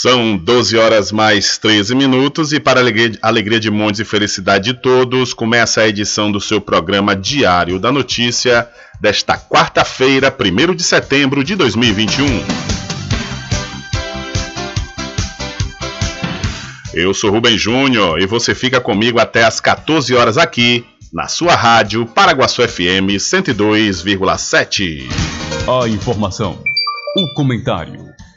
São 12 horas mais 13 minutos e para alegria, alegria de montes e felicidade de todos, começa a edição do seu programa Diário da Notícia desta quarta-feira, 1 de setembro de 2021. Eu sou Rubem Júnior e você fica comigo até às 14 horas aqui na sua rádio Paraguaçu FM 102,7. A informação, o comentário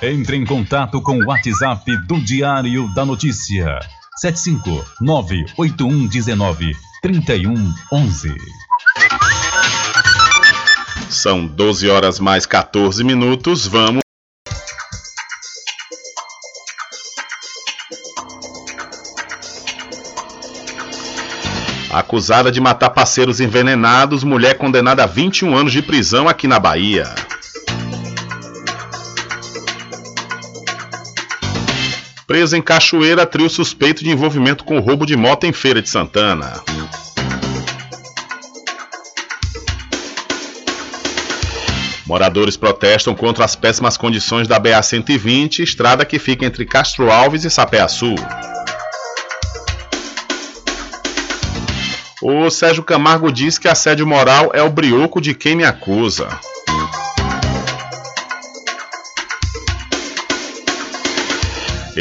Entre em contato com o WhatsApp do Diário da Notícia. 759-8119-3111. São 12 horas mais 14 minutos. Vamos. Acusada de matar parceiros envenenados, mulher condenada a 21 anos de prisão aqui na Bahia. Preso em Cachoeira, trio suspeito de envolvimento com roubo de moto em Feira de Santana. Moradores protestam contra as péssimas condições da BA-120, estrada que fica entre Castro Alves e Sapé-Açu. O Sérgio Camargo diz que assédio moral é o brioco de quem me acusa.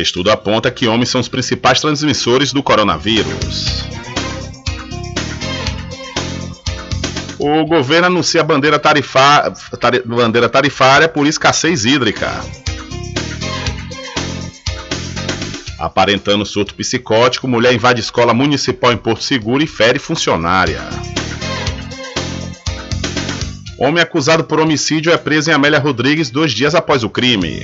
Estudo aponta que homens são os principais transmissores do coronavírus. O governo anuncia bandeira, bandeira tarifária por escassez hídrica. Aparentando surto psicótico, mulher invade escola municipal em Porto Seguro e fere funcionária. Homem acusado por homicídio é preso em Amélia Rodrigues dois dias após o crime.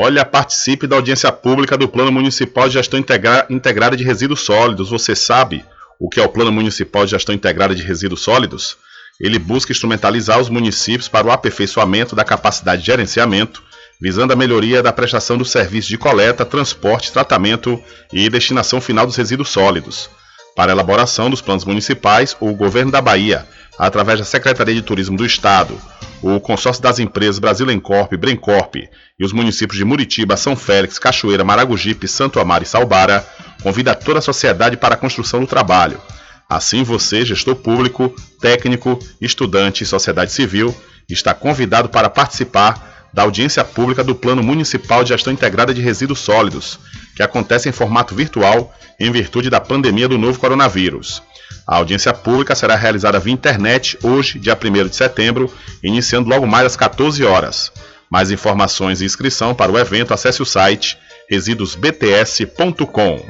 Olha, participe da audiência pública do Plano Municipal de Gestão Integra Integrada de Resíduos Sólidos. Você sabe o que é o Plano Municipal de Gestão Integrada de Resíduos Sólidos? Ele busca instrumentalizar os municípios para o aperfeiçoamento da capacidade de gerenciamento, visando a melhoria da prestação do serviço de coleta, transporte, tratamento e destinação final dos resíduos sólidos. Para a elaboração dos planos municipais, o Governo da Bahia, através da Secretaria de Turismo do Estado, o consórcio das empresas Brasilencorp, Brencorp e os municípios de Muritiba, São Félix, Cachoeira, Maragogipe, Santo Amaro e Salbara convida toda a sociedade para a construção do trabalho. Assim, você, gestor público, técnico, estudante e sociedade civil, está convidado para participar da audiência pública do Plano Municipal de Gestão Integrada de Resíduos Sólidos, que acontece em formato virtual em virtude da pandemia do novo coronavírus. A audiência pública será realizada via internet hoje, dia 1 de setembro, iniciando logo mais às 14 horas. Mais informações e inscrição para o evento, acesse o site resíduosbts.com.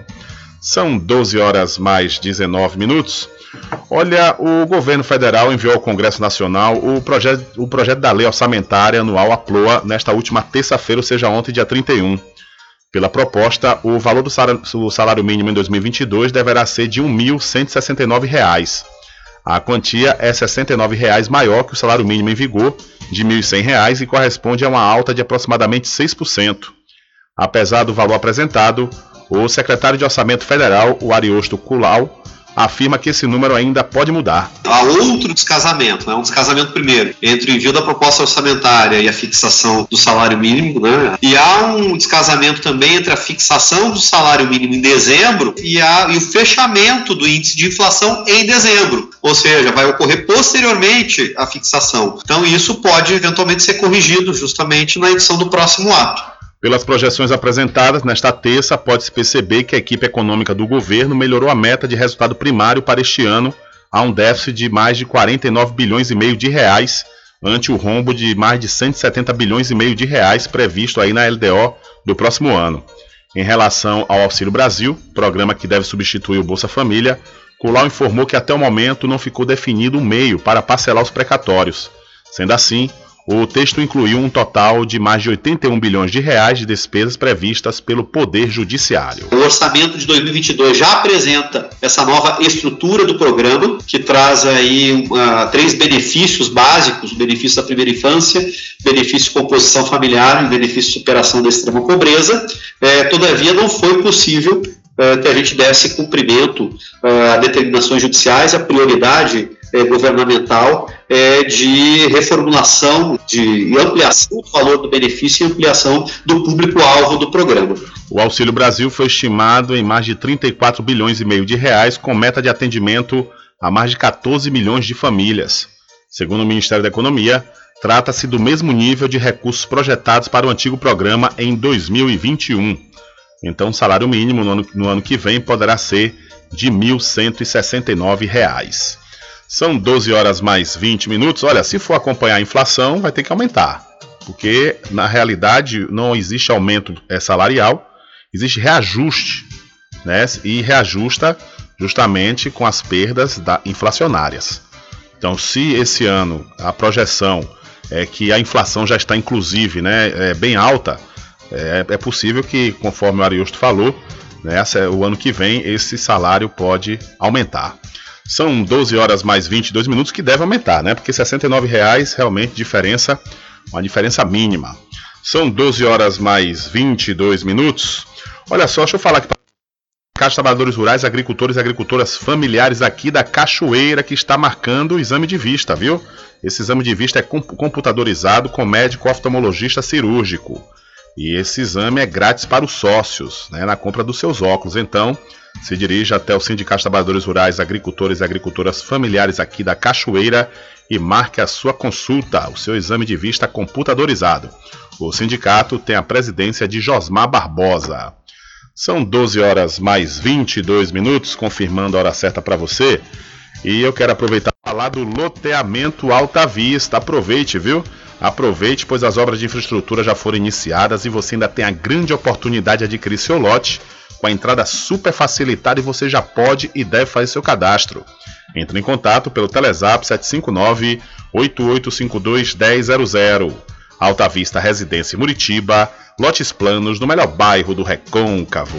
São 12 horas mais 19 minutos. Olha, o governo federal enviou ao Congresso Nacional o projeto, o projeto da lei orçamentária anual APLOA nesta última terça-feira, ou seja, ontem, dia 31. Pela proposta, o valor do salário mínimo em 2022 deverá ser de R$ 1.169. A quantia é R$ 69,00 maior que o salário mínimo em vigor, de R$ 1.100, e corresponde a uma alta de aproximadamente 6%. Apesar do valor apresentado, o secretário de Orçamento Federal, o Ariosto Culau, afirma que esse número ainda pode mudar. Há outro descasamento, né? um descasamento primeiro entre o envio da proposta orçamentária e a fixação do salário mínimo, né? e há um descasamento também entre a fixação do salário mínimo em dezembro e, a, e o fechamento do índice de inflação em dezembro, ou seja, vai ocorrer posteriormente a fixação. Então isso pode eventualmente ser corrigido justamente na edição do próximo ato. Pelas projeções apresentadas nesta terça, pode-se perceber que a equipe econômica do governo melhorou a meta de resultado primário para este ano, há um déficit de mais de 49 bilhões e meio de reais ante o rombo de mais de 170 bilhões e meio de reais previsto aí na LDO do próximo ano. Em relação ao Auxílio Brasil, programa que deve substituir o Bolsa Família, Colau informou que até o momento não ficou definido um meio para parcelar os precatórios. Sendo assim, o texto incluiu um total de mais de 81 bilhões de reais de despesas previstas pelo Poder Judiciário. O orçamento de 2022 já apresenta essa nova estrutura do programa, que traz aí uh, três benefícios básicos: o benefício da primeira infância, benefício de composição familiar e benefício de superação da extrema pobreza. É, todavia, não foi possível uh, que a gente desse cumprimento uh, a determinações judiciais, a prioridade é, governamental é, de reformulação, de ampliação do valor do benefício e ampliação do público-alvo do programa. O Auxílio Brasil foi estimado em mais de 34 bilhões e meio de reais, com meta de atendimento a mais de 14 milhões de famílias. Segundo o Ministério da Economia, trata-se do mesmo nível de recursos projetados para o antigo programa em 2021. Então, o salário mínimo no ano, no ano que vem poderá ser de R$ 1.169. São 12 horas mais 20 minutos. Olha, se for acompanhar a inflação, vai ter que aumentar. Porque, na realidade, não existe aumento é, salarial, existe reajuste. Né? E reajusta justamente com as perdas da, inflacionárias. Então, se esse ano a projeção é que a inflação já está, inclusive, né, é bem alta, é, é possível que, conforme o Ariosto falou, né, o ano que vem esse salário pode aumentar. São 12 horas mais 22 minutos que deve aumentar, né? Porque R$ 69,00 realmente diferença, uma diferença mínima. São 12 horas mais 22 minutos. Olha só, deixa eu falar aqui para Caixa Trabalhadores Rurais, agricultores e agricultoras familiares aqui da Cachoeira que está marcando o exame de vista, viu? Esse exame de vista é computadorizado com médico oftalmologista cirúrgico. E esse exame é grátis para os sócios, né, na compra dos seus óculos. Então, se dirija até o Sindicato de Trabalhadores Rurais, Agricultores e Agricultoras Familiares aqui da Cachoeira e marque a sua consulta, o seu exame de vista computadorizado. O sindicato tem a presidência de Josmar Barbosa. São 12 horas mais 22 minutos, confirmando a hora certa para você. E eu quero aproveitar para falar do loteamento Alta Vista. Aproveite, viu? Aproveite, pois as obras de infraestrutura já foram iniciadas e você ainda tem a grande oportunidade de adquirir seu lote com a entrada super facilitada e você já pode e deve fazer seu cadastro. Entre em contato pelo Telezap 759 8852 1000. Alta Vista Residência Muritiba, lotes planos no melhor bairro do Recôncavo.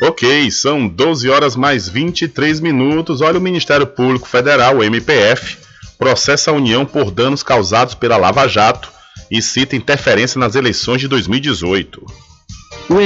Ok, são 12 horas mais 23 minutos. Olha, o Ministério Público Federal, o MPF, processa a União por danos causados pela Lava Jato e cita interferência nas eleições de 2018. O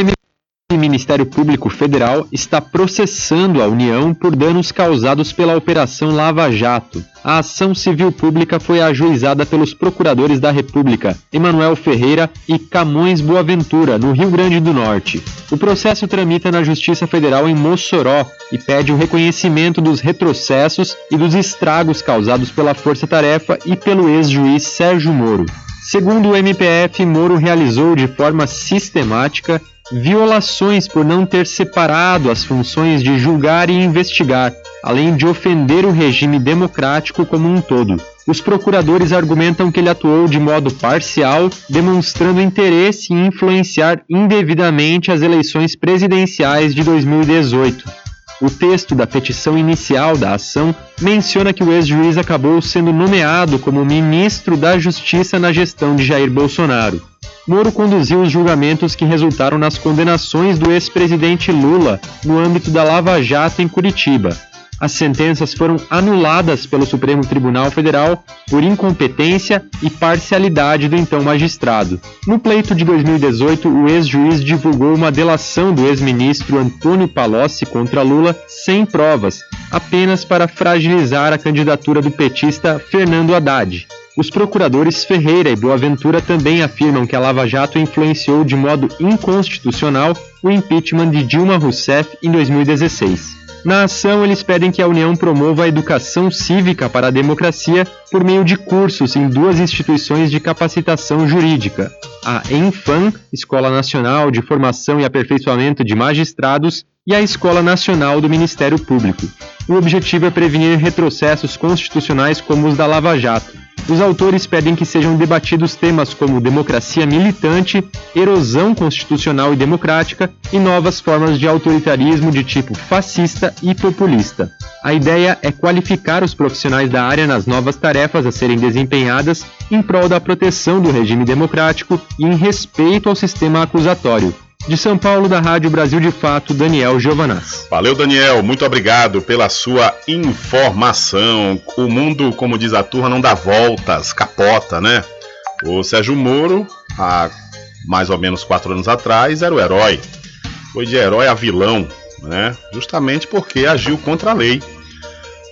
Ministério Público Federal está processando a União por danos causados pela Operação Lava Jato. A ação civil pública foi ajuizada pelos procuradores da República, Emanuel Ferreira e Camões Boaventura, no Rio Grande do Norte. O processo tramita na Justiça Federal em Mossoró e pede o reconhecimento dos retrocessos e dos estragos causados pela Força Tarefa e pelo ex-juiz Sérgio Moro. Segundo o MPF, Moro realizou de forma sistemática violações por não ter separado as funções de julgar e investigar, além de ofender o regime democrático como um todo. Os procuradores argumentam que ele atuou de modo parcial, demonstrando interesse em influenciar indevidamente as eleições presidenciais de 2018. O texto da petição inicial da ação menciona que o ex-juiz acabou sendo nomeado como ministro da Justiça na gestão de Jair Bolsonaro. Moro conduziu os julgamentos que resultaram nas condenações do ex-presidente Lula no âmbito da Lava Jato em Curitiba. As sentenças foram anuladas pelo Supremo Tribunal Federal por incompetência e parcialidade do então magistrado. No pleito de 2018, o ex-juiz divulgou uma delação do ex-ministro Antônio Palocci contra Lula sem provas, apenas para fragilizar a candidatura do petista Fernando Haddad. Os procuradores Ferreira e Boaventura também afirmam que a Lava Jato influenciou de modo inconstitucional o impeachment de Dilma Rousseff em 2016. Na ação, eles pedem que a União promova a educação cívica para a democracia por meio de cursos em duas instituições de capacitação jurídica: a ENFAM, Escola Nacional de Formação e Aperfeiçoamento de Magistrados, e a Escola Nacional do Ministério Público. O objetivo é prevenir retrocessos constitucionais como os da Lava Jato. Os autores pedem que sejam debatidos temas como democracia militante, erosão constitucional e democrática e novas formas de autoritarismo de tipo fascista e populista. A ideia é qualificar os profissionais da área nas novas tarefas a serem desempenhadas em prol da proteção do regime democrático e em respeito ao sistema acusatório. De São Paulo, da Rádio Brasil de Fato, Daniel Giovanaz. Valeu, Daniel. Muito obrigado pela sua informação. O mundo, como diz a turma, não dá voltas, capota, né? O Sérgio Moro, há mais ou menos quatro anos atrás, era o herói. Foi de herói a vilão, né? Justamente porque agiu contra a lei.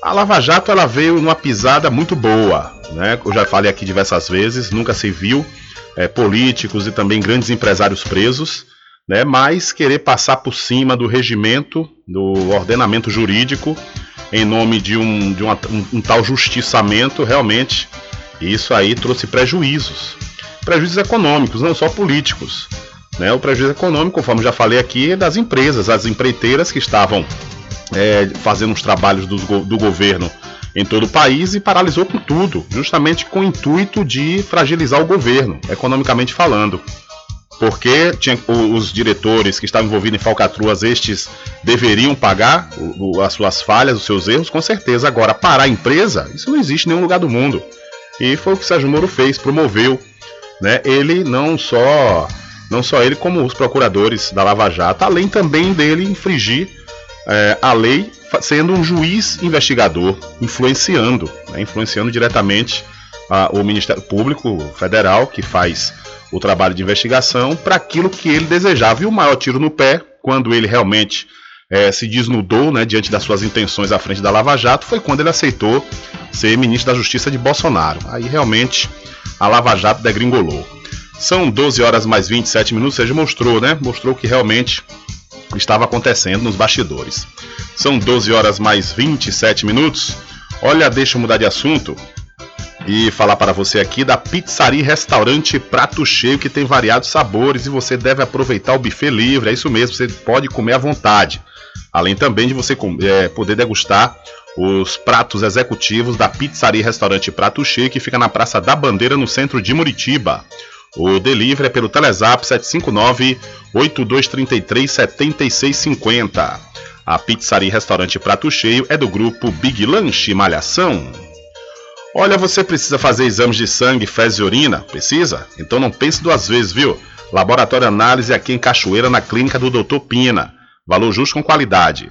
A Lava Jato ela veio numa pisada muito boa, né? Eu já falei aqui diversas vezes, nunca se viu é, políticos e também grandes empresários presos né, mas querer passar por cima do regimento, do ordenamento jurídico, em nome de um, de uma, um, um tal justiçamento, realmente, isso aí trouxe prejuízos. Prejuízos econômicos, não só políticos. Né? O prejuízo econômico, conforme já falei aqui, é das empresas, as empreiteiras que estavam é, fazendo os trabalhos do, do governo em todo o país e paralisou com tudo, justamente com o intuito de fragilizar o governo, economicamente falando porque tinha, os diretores que estavam envolvidos em falcatruas, estes deveriam pagar o, o, as suas falhas, os seus erros, com certeza. Agora, parar a empresa, isso não existe em nenhum lugar do mundo. E foi o que o Sérgio Moro fez, promoveu. Né? Ele não só, não só ele, como os procuradores da Lava Jato, além também dele infringir é, a lei, sendo um juiz investigador, influenciando, né? influenciando diretamente a, o Ministério Público Federal, que faz o trabalho de investigação para aquilo que ele desejava. E o maior tiro no pé, quando ele realmente é, se desnudou né, diante das suas intenções à frente da Lava Jato, foi quando ele aceitou ser ministro da Justiça de Bolsonaro. Aí realmente a Lava Jato degringolou. São 12 horas mais 27 minutos, ou seja, mostrou, né? Mostrou que realmente estava acontecendo nos bastidores. São 12 horas mais 27 minutos. Olha, deixa eu mudar de assunto e falar para você aqui da Pizzaria Restaurante Prato Cheio, que tem variados sabores e você deve aproveitar o buffet livre. É isso mesmo, você pode comer à vontade. Além também de você é, poder degustar os pratos executivos da Pizzaria Restaurante Prato Cheio, que fica na Praça da Bandeira, no centro de Muritiba. O delivery é pelo Telezap 759-8233-7650. A Pizzaria Restaurante Prato Cheio é do grupo Big Lanche Malhação. Olha, você precisa fazer exames de sangue, fezes e urina? Precisa? Então não pense duas vezes, viu? Laboratório Análise aqui em Cachoeira, na clínica do Dr. Pina. Valor justo com qualidade.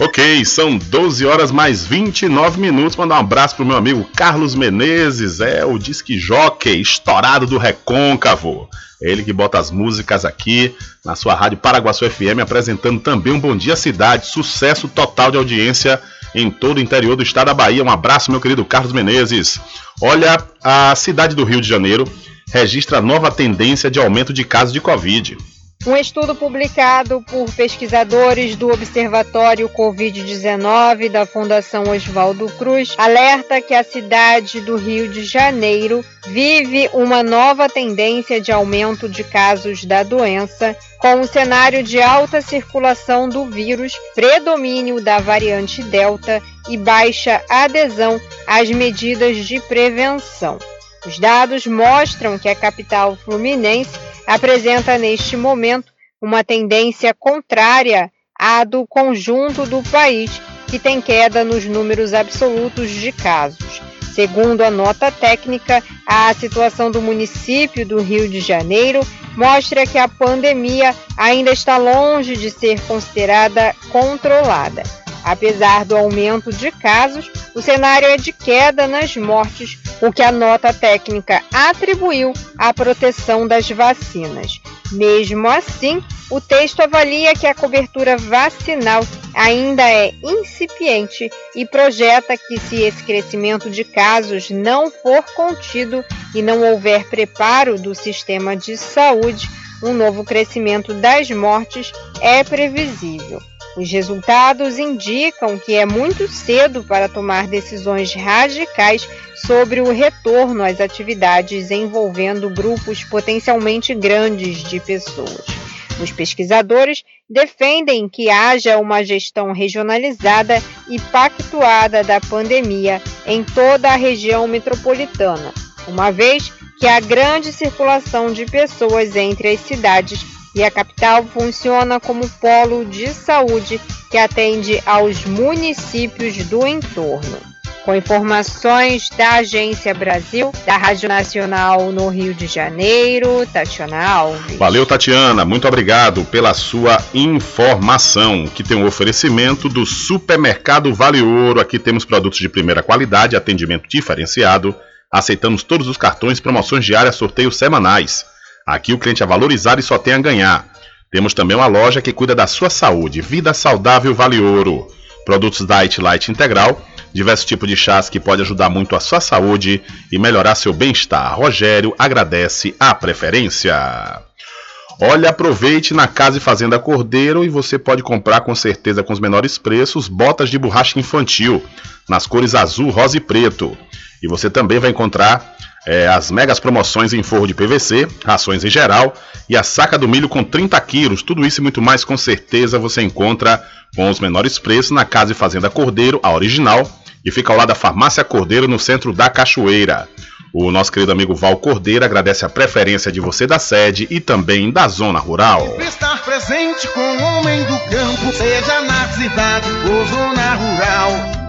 Ok, são 12 horas mais 29 minutos. Mandar um abraço pro meu amigo Carlos Menezes, é o disque jockey estourado do Recôncavo. Ele que bota as músicas aqui na sua rádio Paraguaçu FM, apresentando também um Bom Dia Cidade, sucesso total de audiência em todo o interior do estado da Bahia. Um abraço, meu querido Carlos Menezes. Olha, a cidade do Rio de Janeiro registra nova tendência de aumento de casos de Covid. Um estudo publicado por pesquisadores do Observatório Covid-19 da Fundação Oswaldo Cruz alerta que a cidade do Rio de Janeiro vive uma nova tendência de aumento de casos da doença, com o cenário de alta circulação do vírus, predomínio da variante Delta e baixa adesão às medidas de prevenção. Os dados mostram que a capital fluminense apresenta neste momento uma tendência contrária à do conjunto do país, que tem queda nos números absolutos de casos. Segundo a nota técnica, a situação do município do Rio de Janeiro mostra que a pandemia ainda está longe de ser considerada controlada. Apesar do aumento de casos, o cenário é de queda nas mortes, o que a nota técnica atribuiu à proteção das vacinas. Mesmo assim, o texto avalia que a cobertura vacinal ainda é incipiente e projeta que, se esse crescimento de casos não for contido e não houver preparo do sistema de saúde, um novo crescimento das mortes é previsível. Os resultados indicam que é muito cedo para tomar decisões radicais sobre o retorno às atividades envolvendo grupos potencialmente grandes de pessoas. Os pesquisadores defendem que haja uma gestão regionalizada e pactuada da pandemia em toda a região metropolitana, uma vez que há grande circulação de pessoas entre as cidades e a capital funciona como polo de saúde que atende aos municípios do entorno. Com informações da Agência Brasil, da Rádio Nacional no Rio de Janeiro, Tatiana Alves. Valeu, Tatiana. Muito obrigado pela sua informação, que tem um oferecimento do Supermercado Vale Ouro. Aqui temos produtos de primeira qualidade, atendimento diferenciado. Aceitamos todos os cartões, promoções diárias, sorteios semanais. Aqui o cliente é valorizado e só tem a ganhar. Temos também uma loja que cuida da sua saúde. Vida Saudável Vale Ouro. Produtos Diet Light Integral, diversos tipos de chás que pode ajudar muito a sua saúde e melhorar seu bem-estar. Rogério agradece a preferência. Olha, aproveite na Casa e Fazenda Cordeiro e você pode comprar com certeza com os menores preços botas de borracha infantil nas cores azul, rosa e preto. E você também vai encontrar é, as megas promoções em forro de PVC, rações em geral e a saca do milho com 30 quilos. Tudo isso e muito mais com certeza você encontra com os menores preços na Casa e Fazenda Cordeiro, a original, e fica ao lado da Farmácia Cordeiro no centro da Cachoeira. O nosso querido amigo Val Cordeiro agradece a preferência de você da sede e também da zona rural. Estar presente com o homem do campo, seja na cidade ou zona rural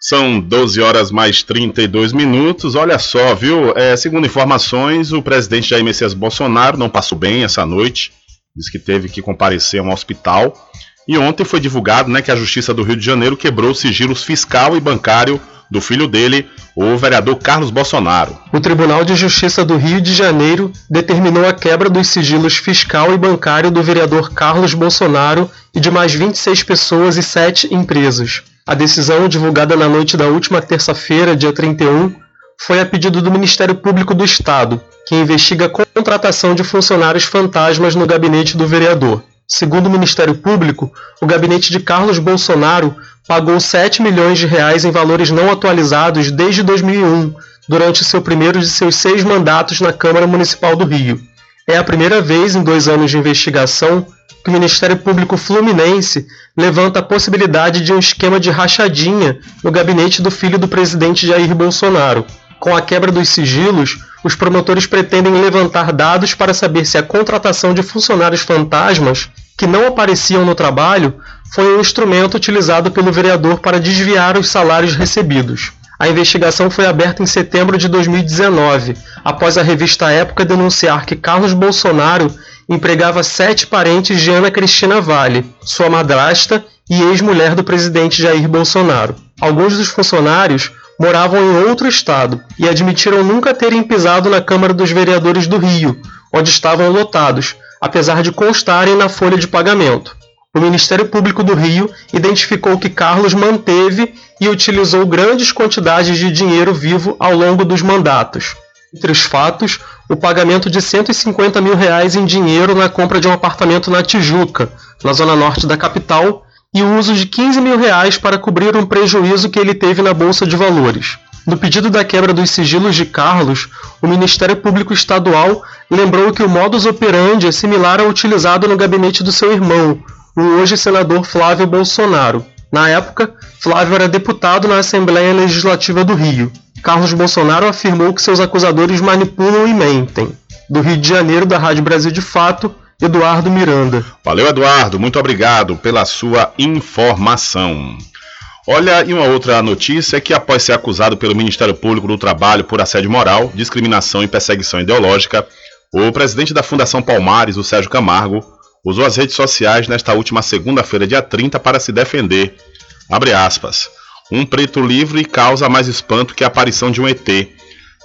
São 12 horas mais 32 minutos. Olha só, viu? É, segundo informações, o presidente Jair Messias Bolsonaro não passou bem essa noite. Diz que teve que comparecer a um hospital. E ontem foi divulgado né, que a Justiça do Rio de Janeiro quebrou sigilos fiscal e bancário do filho dele, o vereador Carlos Bolsonaro. O Tribunal de Justiça do Rio de Janeiro determinou a quebra dos sigilos fiscal e bancário do vereador Carlos Bolsonaro e de mais 26 pessoas e 7 empresas. A decisão, divulgada na noite da última terça-feira, dia 31, foi a pedido do Ministério Público do Estado, que investiga a contratação de funcionários fantasmas no gabinete do vereador. Segundo o Ministério Público, o gabinete de Carlos Bolsonaro pagou 7 milhões de reais em valores não atualizados desde 2001, durante seu primeiro de seus seis mandatos na Câmara Municipal do Rio. É a primeira vez em dois anos de investigação que o Ministério Público Fluminense levanta a possibilidade de um esquema de rachadinha no gabinete do filho do presidente Jair Bolsonaro. Com a quebra dos sigilos, os promotores pretendem levantar dados para saber se a contratação de funcionários fantasmas que não apareciam no trabalho foi um instrumento utilizado pelo vereador para desviar os salários recebidos. A investigação foi aberta em setembro de 2019, após a revista Época denunciar que Carlos Bolsonaro empregava sete parentes de Ana Cristina Vale, sua madrasta e ex-mulher do presidente Jair Bolsonaro. Alguns dos funcionários moravam em outro estado e admitiram nunca terem pisado na Câmara dos Vereadores do Rio, onde estavam lotados, apesar de constarem na folha de pagamento. O Ministério Público do Rio identificou que Carlos manteve e utilizou grandes quantidades de dinheiro vivo ao longo dos mandatos. Entre os fatos, o pagamento de 150 mil reais em dinheiro na compra de um apartamento na Tijuca, na zona norte da capital, e o uso de 15 mil reais para cobrir um prejuízo que ele teve na Bolsa de Valores. No pedido da quebra dos sigilos de Carlos, o Ministério Público Estadual lembrou que o modus operandi é similar ao utilizado no gabinete do seu irmão, o hoje senador Flávio Bolsonaro. Na época, Flávio era deputado na Assembleia Legislativa do Rio. Carlos Bolsonaro afirmou que seus acusadores manipulam e mentem. Do Rio de Janeiro, da Rádio Brasil de Fato, Eduardo Miranda. Valeu, Eduardo. Muito obrigado pela sua informação. Olha, e uma outra notícia é que após ser acusado pelo Ministério Público do Trabalho por assédio moral, discriminação e perseguição ideológica, o presidente da Fundação Palmares, o Sérgio Camargo, usou as redes sociais nesta última segunda-feira, dia 30, para se defender. Abre aspas. Um preto livre causa mais espanto que a aparição de um ET.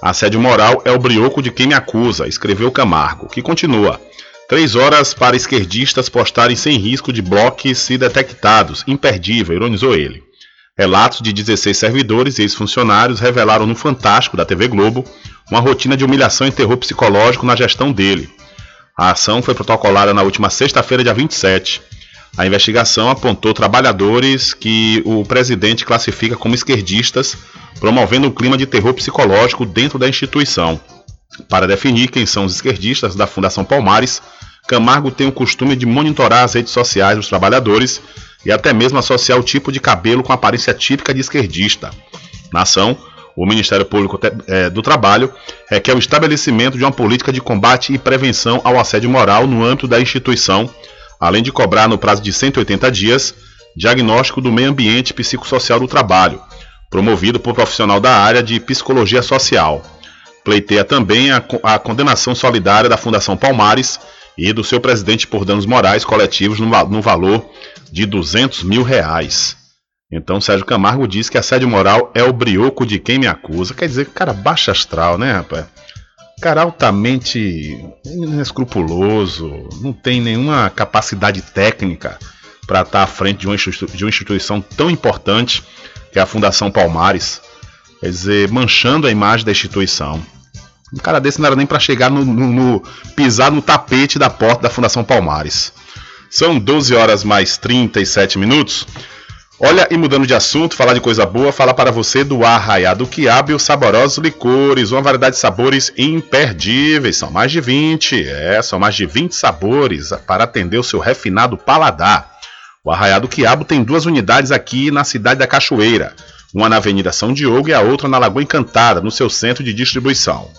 Assédio moral é o brioco de quem me acusa, escreveu Camargo, que continua. Três horas para esquerdistas postarem sem risco de bloques se detectados. Imperdível, ironizou ele. Relatos de 16 servidores e ex-funcionários revelaram no Fantástico da TV Globo uma rotina de humilhação e terror psicológico na gestão dele. A ação foi protocolada na última sexta-feira, dia 27. A investigação apontou trabalhadores que o presidente classifica como esquerdistas, promovendo um clima de terror psicológico dentro da instituição. Para definir quem são os esquerdistas da Fundação Palmares, Camargo tem o costume de monitorar as redes sociais dos trabalhadores e até mesmo associar o tipo de cabelo com a aparência típica de esquerdista. Na ação, o Ministério Público é, do Trabalho requer o estabelecimento de uma política de combate e prevenção ao assédio moral no âmbito da instituição, além de cobrar, no prazo de 180 dias, diagnóstico do meio ambiente psicossocial do trabalho, promovido por profissional da área de psicologia social. Pleiteia também a, a condenação solidária da Fundação Palmares e do seu presidente por danos morais coletivos no, no valor de 200 mil reais. Então Sérgio Camargo diz que assédio moral é o brioco de quem me acusa. Quer dizer, cara baixa astral, né, rapaz? Cara altamente inescrupuloso, não tem nenhuma capacidade técnica para estar tá à frente de uma, de uma instituição tão importante que é a Fundação Palmares. Quer dizer, manchando a imagem da instituição. Um cara desse não era nem para chegar no, no, no, pisar no tapete da porta da Fundação Palmares. São 12 horas mais 37 minutos. Olha, e mudando de assunto, falar de coisa boa, falar para você do Arraiado Quiabo e os saborosos licores, uma variedade de sabores imperdíveis, são mais de 20, é, são mais de 20 sabores para atender o seu refinado paladar. O Arraiado Quiabo tem duas unidades aqui na cidade da Cachoeira, uma na Avenida São Diogo e a outra na Lagoa Encantada, no seu centro de distribuição.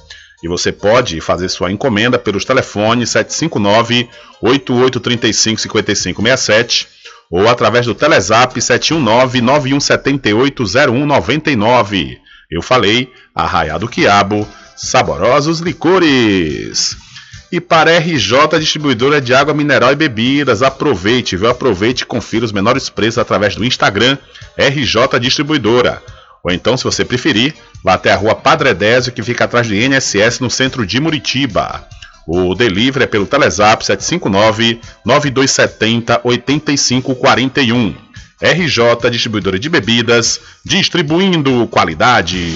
E você pode fazer sua encomenda pelos telefones 759 8835 5567 ou através do Telezap 719-9178-0199. Eu falei, Arraiá do Quiabo, saborosos licores. E para RJ Distribuidora de Água Mineral e Bebidas, aproveite, viu? Aproveite e confira os menores preços através do Instagram RJ Distribuidora. Ou então, se você preferir, vá até a rua Padre Désio, que fica atrás do INSS no centro de Muritiba. O delivery é pelo Telezap 759-9270-8541. RJ Distribuidora de Bebidas, distribuindo qualidade.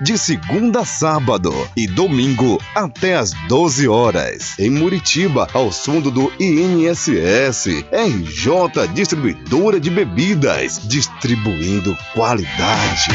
de segunda a sábado e domingo até às 12 horas. Em Muritiba, ao fundo do INSS, RJ Distribuidora de Bebidas, distribuindo qualidade.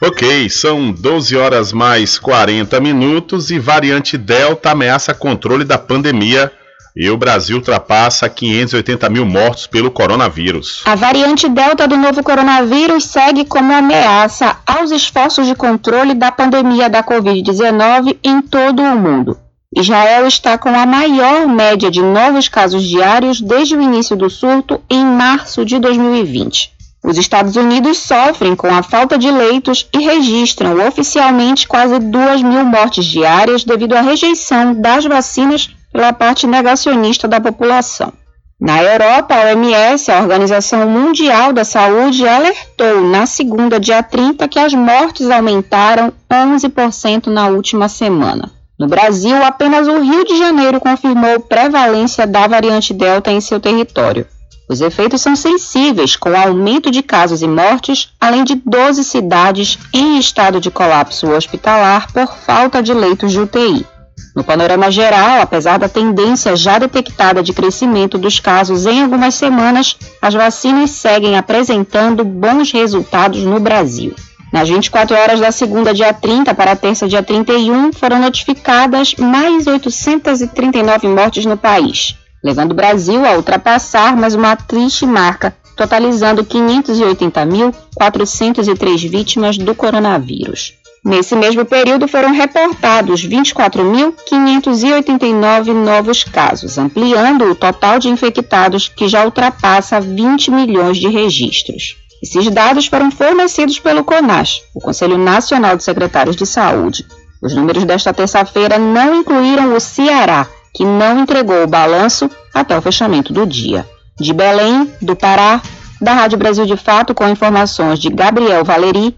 Ok, são 12 horas mais 40 minutos e variante Delta ameaça controle da pandemia e o Brasil ultrapassa 580 mil mortos pelo coronavírus. A variante Delta do novo coronavírus segue como ameaça aos esforços de controle da pandemia da Covid-19 em todo o mundo. Israel está com a maior média de novos casos diários desde o início do surto em março de 2020. Os Estados Unidos sofrem com a falta de leitos e registram oficialmente quase 2 mil mortes diárias devido à rejeição das vacinas pela parte negacionista da população. Na Europa, a OMS, a Organização Mundial da Saúde, alertou na segunda, dia 30, que as mortes aumentaram 11% na última semana. No Brasil, apenas o Rio de Janeiro confirmou prevalência da variante Delta em seu território. Os efeitos são sensíveis, com aumento de casos e mortes, além de 12 cidades em estado de colapso hospitalar por falta de leitos de UTI. No panorama geral, apesar da tendência já detectada de crescimento dos casos em algumas semanas, as vacinas seguem apresentando bons resultados no Brasil. Nas 24 horas da segunda, dia 30, para a terça, dia 31, foram notificadas mais 839 mortes no país levando o Brasil a ultrapassar mais uma triste marca, totalizando 580.403 vítimas do coronavírus. Nesse mesmo período foram reportados 24.589 novos casos, ampliando o total de infectados que já ultrapassa 20 milhões de registros. Esses dados foram fornecidos pelo CONAS, o Conselho Nacional de Secretários de Saúde. Os números desta terça-feira não incluíram o Ceará, que não entregou o balanço até o fechamento do dia. De Belém, do Pará, da Rádio Brasil de Fato, com informações de Gabriel Valeri,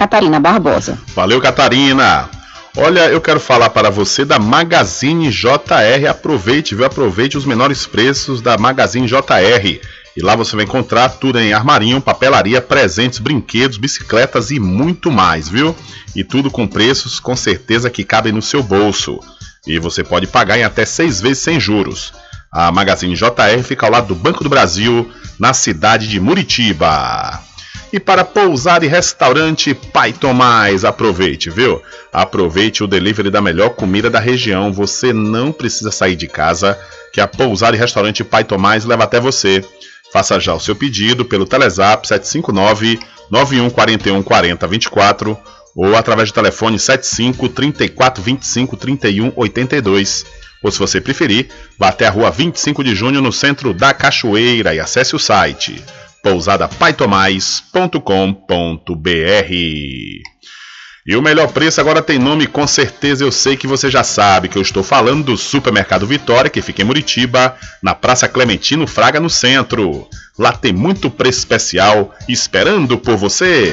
Catarina Barbosa. Valeu, Catarina! Olha, eu quero falar para você da Magazine JR. Aproveite, viu? Aproveite os menores preços da Magazine JR. E lá você vai encontrar tudo em armarinho, papelaria, presentes, brinquedos, bicicletas e muito mais, viu? E tudo com preços com certeza que cabem no seu bolso e você pode pagar em até seis vezes sem juros. A Magazine JR fica ao lado do Banco do Brasil, na cidade de Muritiba. E para pousar e restaurante Pai Tomás, aproveite, viu? Aproveite o delivery da melhor comida da região. Você não precisa sair de casa, que a pousar e restaurante Pai Tomás leva até você. Faça já o seu pedido pelo Telezap 759 9141 4024 ou através do telefone 75 34 25 31 82. Ou se você preferir, vá até a rua 25 de junho no centro da Cachoeira e acesse o site pousadapaitomais.com.br. E o melhor preço agora tem nome, com certeza eu sei que você já sabe que eu estou falando do Supermercado Vitória, que fica em Muritiba, na Praça Clementino Fraga, no centro. Lá tem muito preço especial esperando por você.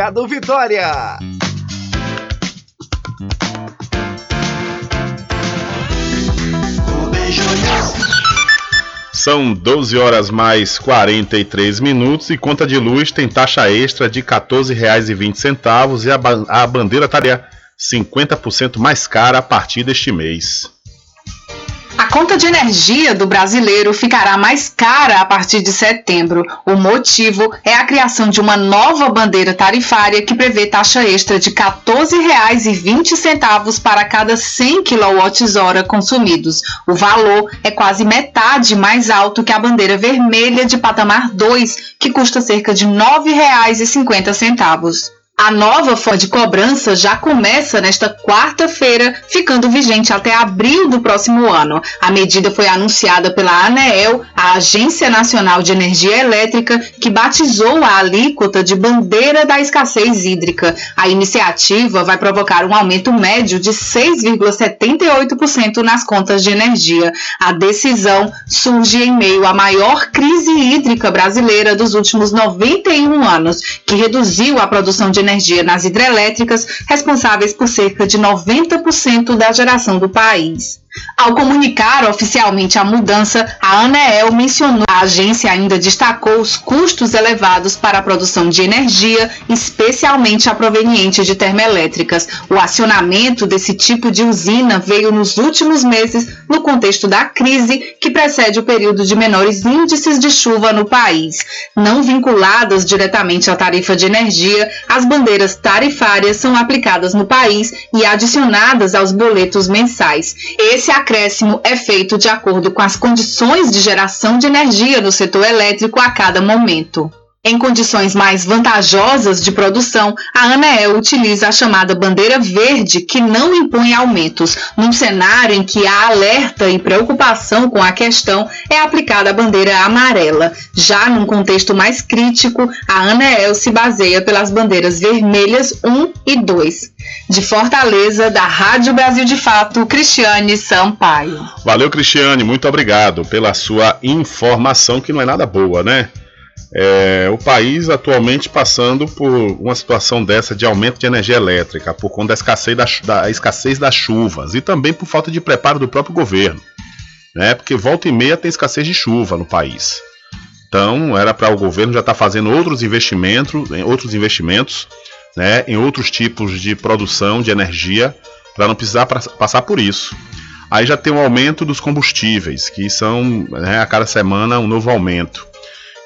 Mercado Vitória. São 12 horas mais 43 minutos e conta de luz tem taxa extra de R$ 14,20 e a, ba a bandeira estaria 50% mais cara a partir deste mês. A conta de energia do brasileiro ficará mais cara a partir de setembro. O motivo é a criação de uma nova bandeira tarifária que prevê taxa extra de R$ 14,20 para cada 100 kWh consumidos. O valor é quase metade mais alto que a bandeira vermelha de patamar 2, que custa cerca de R$ 9,50. A nova forma de cobrança já começa nesta quarta-feira, ficando vigente até abril do próximo ano. A medida foi anunciada pela ANEEL, a Agência Nacional de Energia Elétrica, que batizou a alíquota de bandeira da escassez hídrica. A iniciativa vai provocar um aumento médio de 6,78% nas contas de energia. A decisão surge em meio à maior crise hídrica brasileira dos últimos 91 anos, que reduziu a produção de energia energia nas hidrelétricas, responsáveis por cerca de 90% da geração do país. Ao comunicar oficialmente a mudança, a ANEEL mencionou a agência ainda destacou os custos elevados para a produção de energia, especialmente a proveniente de termoelétricas. O acionamento desse tipo de usina veio nos últimos meses no contexto da crise que precede o período de menores índices de chuva no país. Não vinculadas diretamente à tarifa de energia, as bandeiras tarifárias são aplicadas no país e adicionadas aos boletos mensais. Esse esse acréscimo é feito de acordo com as condições de geração de energia no setor elétrico a cada momento. Em condições mais vantajosas de produção, a ANEEL utiliza a chamada bandeira verde, que não impõe aumentos. Num cenário em que há alerta e preocupação com a questão, é aplicada a bandeira amarela. Já num contexto mais crítico, a ANEEL se baseia pelas bandeiras vermelhas 1 e 2. De Fortaleza, da Rádio Brasil de Fato, Cristiane Sampaio. Valeu, Cristiane, muito obrigado pela sua informação, que não é nada boa, né? É, o país atualmente passando por uma situação dessa de aumento de energia elétrica, por conta da escassez, da, da escassez das chuvas e também por falta de preparo do próprio governo. Né? Porque volta e meia tem escassez de chuva no país. Então era para o governo já estar tá fazendo outros investimentos, outros investimentos né, em outros tipos de produção de energia para não precisar passar por isso. Aí já tem um aumento dos combustíveis, que são né, a cada semana um novo aumento.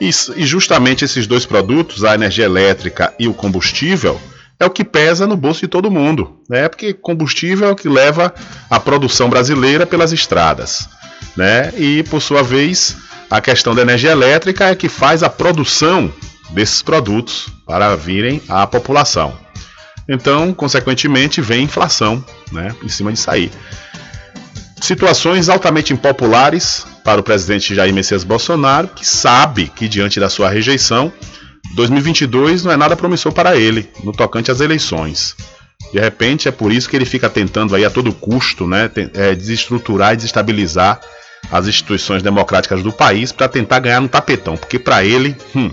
E, e justamente esses dois produtos, a energia elétrica e o combustível, é o que pesa no bolso de todo mundo, né? Porque combustível é o que leva a produção brasileira pelas estradas, né? E por sua vez, a questão da energia elétrica é que faz a produção desses produtos para virem à população. Então, consequentemente, vem inflação, né, em cima disso aí. Situações altamente impopulares para o presidente Jair Messias Bolsonaro, que sabe que diante da sua rejeição, 2022 não é nada promissor para ele no tocante às eleições. De repente é por isso que ele fica tentando aí a todo custo, né, é, desestruturar e desestabilizar as instituições democráticas do país para tentar ganhar no tapetão, porque para ele, hum,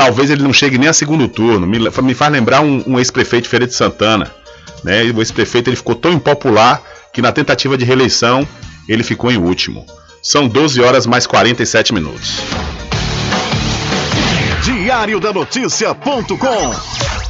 talvez ele não chegue nem a segundo turno. Me, me faz lembrar um, um ex-prefeito de Feira de Santana, né? O ex-prefeito ele ficou tão impopular que na tentativa de reeleição ele ficou em último. São 12 horas mais 47 minutos. Diário da Notícia.com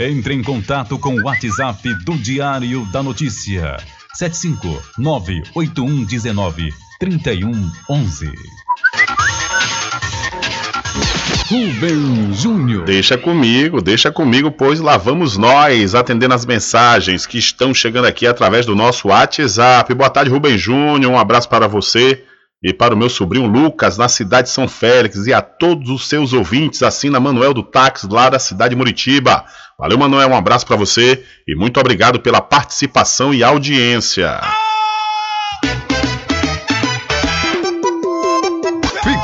Entre em contato com o WhatsApp do Diário da Notícia. 759-8119-3111. Rubem Júnior. Deixa comigo, deixa comigo, pois lá vamos nós atendendo as mensagens que estão chegando aqui através do nosso WhatsApp. Boa tarde, Rubem Júnior. Um abraço para você e para o meu sobrinho Lucas, na cidade de São Félix, e a todos os seus ouvintes, assim na Manuel do Táxi, lá da cidade de Muritiba. Valeu, Manuel, um abraço para você e muito obrigado pela participação e audiência.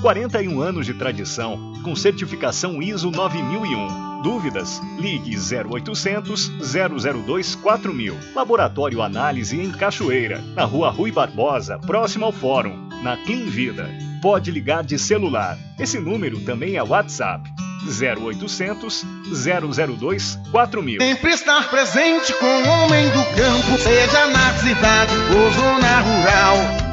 41 anos de tradição, com certificação ISO 9001 Dúvidas? Ligue 0800 002 4000. Laboratório Análise em Cachoeira, na Rua Rui Barbosa, próximo ao Fórum, na Clean Vida. Pode ligar de celular. Esse número também é WhatsApp. 0800 002 4000. Sempre estar presente com o homem do campo, seja na cidade ou zona rural.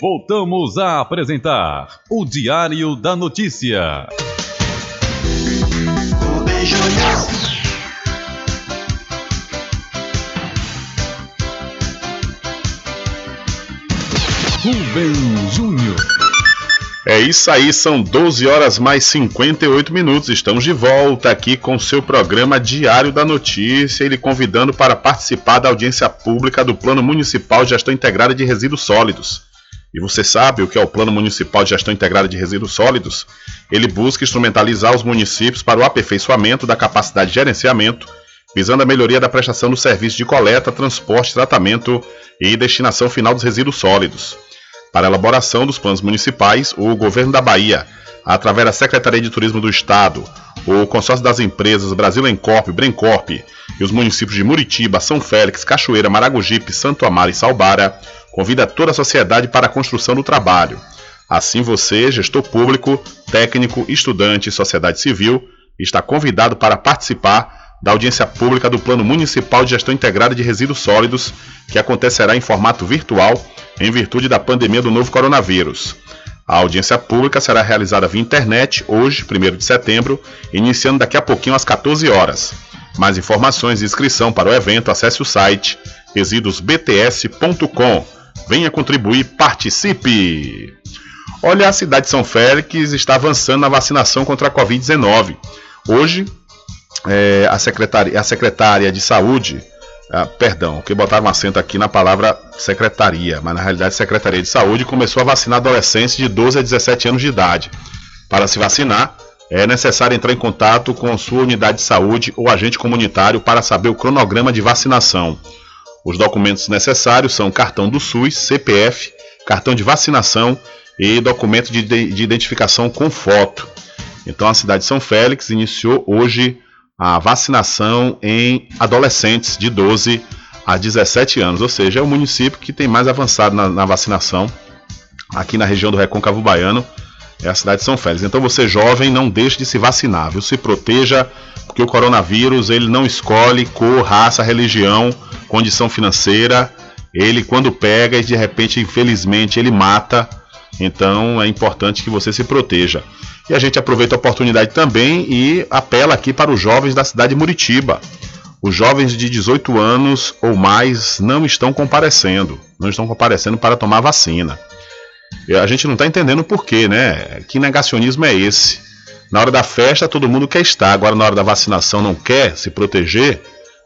Voltamos a apresentar o Diário da Notícia. Rubem Júnior. É isso aí, são 12 horas mais 58 minutos. Estamos de volta aqui com seu programa Diário da Notícia, ele convidando para participar da audiência pública do Plano Municipal de Gestão Integrada de Resíduos Sólidos. E você sabe o que é o Plano Municipal de Gestão Integrada de Resíduos Sólidos? Ele busca instrumentalizar os municípios para o aperfeiçoamento da capacidade de gerenciamento, visando a melhoria da prestação do serviço de coleta, transporte, tratamento e destinação final dos resíduos sólidos. Para a elaboração dos planos municipais, o Governo da Bahia, através da Secretaria de Turismo do Estado, o consórcio das empresas Brasil Encorp, Brencorp e os municípios de Muritiba, São Félix, Cachoeira, Maragogipe, Santo Amaro e Salbara, convida toda a sociedade para a construção do trabalho. Assim você, gestor público, técnico, estudante e sociedade civil, está convidado para participar da audiência pública do Plano Municipal de Gestão Integrada de Resíduos Sólidos, que acontecerá em formato virtual em virtude da pandemia do novo coronavírus. A audiência pública será realizada via internet hoje, 1 de setembro, iniciando daqui a pouquinho às 14 horas. Mais informações e inscrição para o evento, acesse o site resíduosbts.com. Venha contribuir, participe! Olha, a cidade de São Félix está avançando na vacinação contra a Covid-19. Hoje, é, a, secretária, a secretária de saúde, ah, perdão, que botaram um acento aqui na palavra secretaria, mas na realidade Secretaria de Saúde começou a vacinar adolescentes de 12 a 17 anos de idade. Para se vacinar, é necessário entrar em contato com sua unidade de saúde ou agente comunitário para saber o cronograma de vacinação. Os documentos necessários são cartão do SUS, CPF, cartão de vacinação e documento de, de identificação com foto. Então a cidade de São Félix iniciou hoje a vacinação em adolescentes de 12 a 17 anos, ou seja, é o município que tem mais avançado na, na vacinação aqui na região do Recôncavo Baiano é a cidade de São Félix. Então você jovem, não deixe de se vacinar, viu? Se proteja, porque o coronavírus ele não escolhe cor, raça, religião, condição financeira. Ele quando pega e de repente, infelizmente, ele mata. Então é importante que você se proteja. E a gente aproveita a oportunidade também e apela aqui para os jovens da cidade de Muritiba. Os jovens de 18 anos ou mais não estão comparecendo, não estão comparecendo para tomar vacina. A gente não está entendendo o porquê, né? Que negacionismo é esse? Na hora da festa todo mundo quer estar, agora na hora da vacinação não quer se proteger.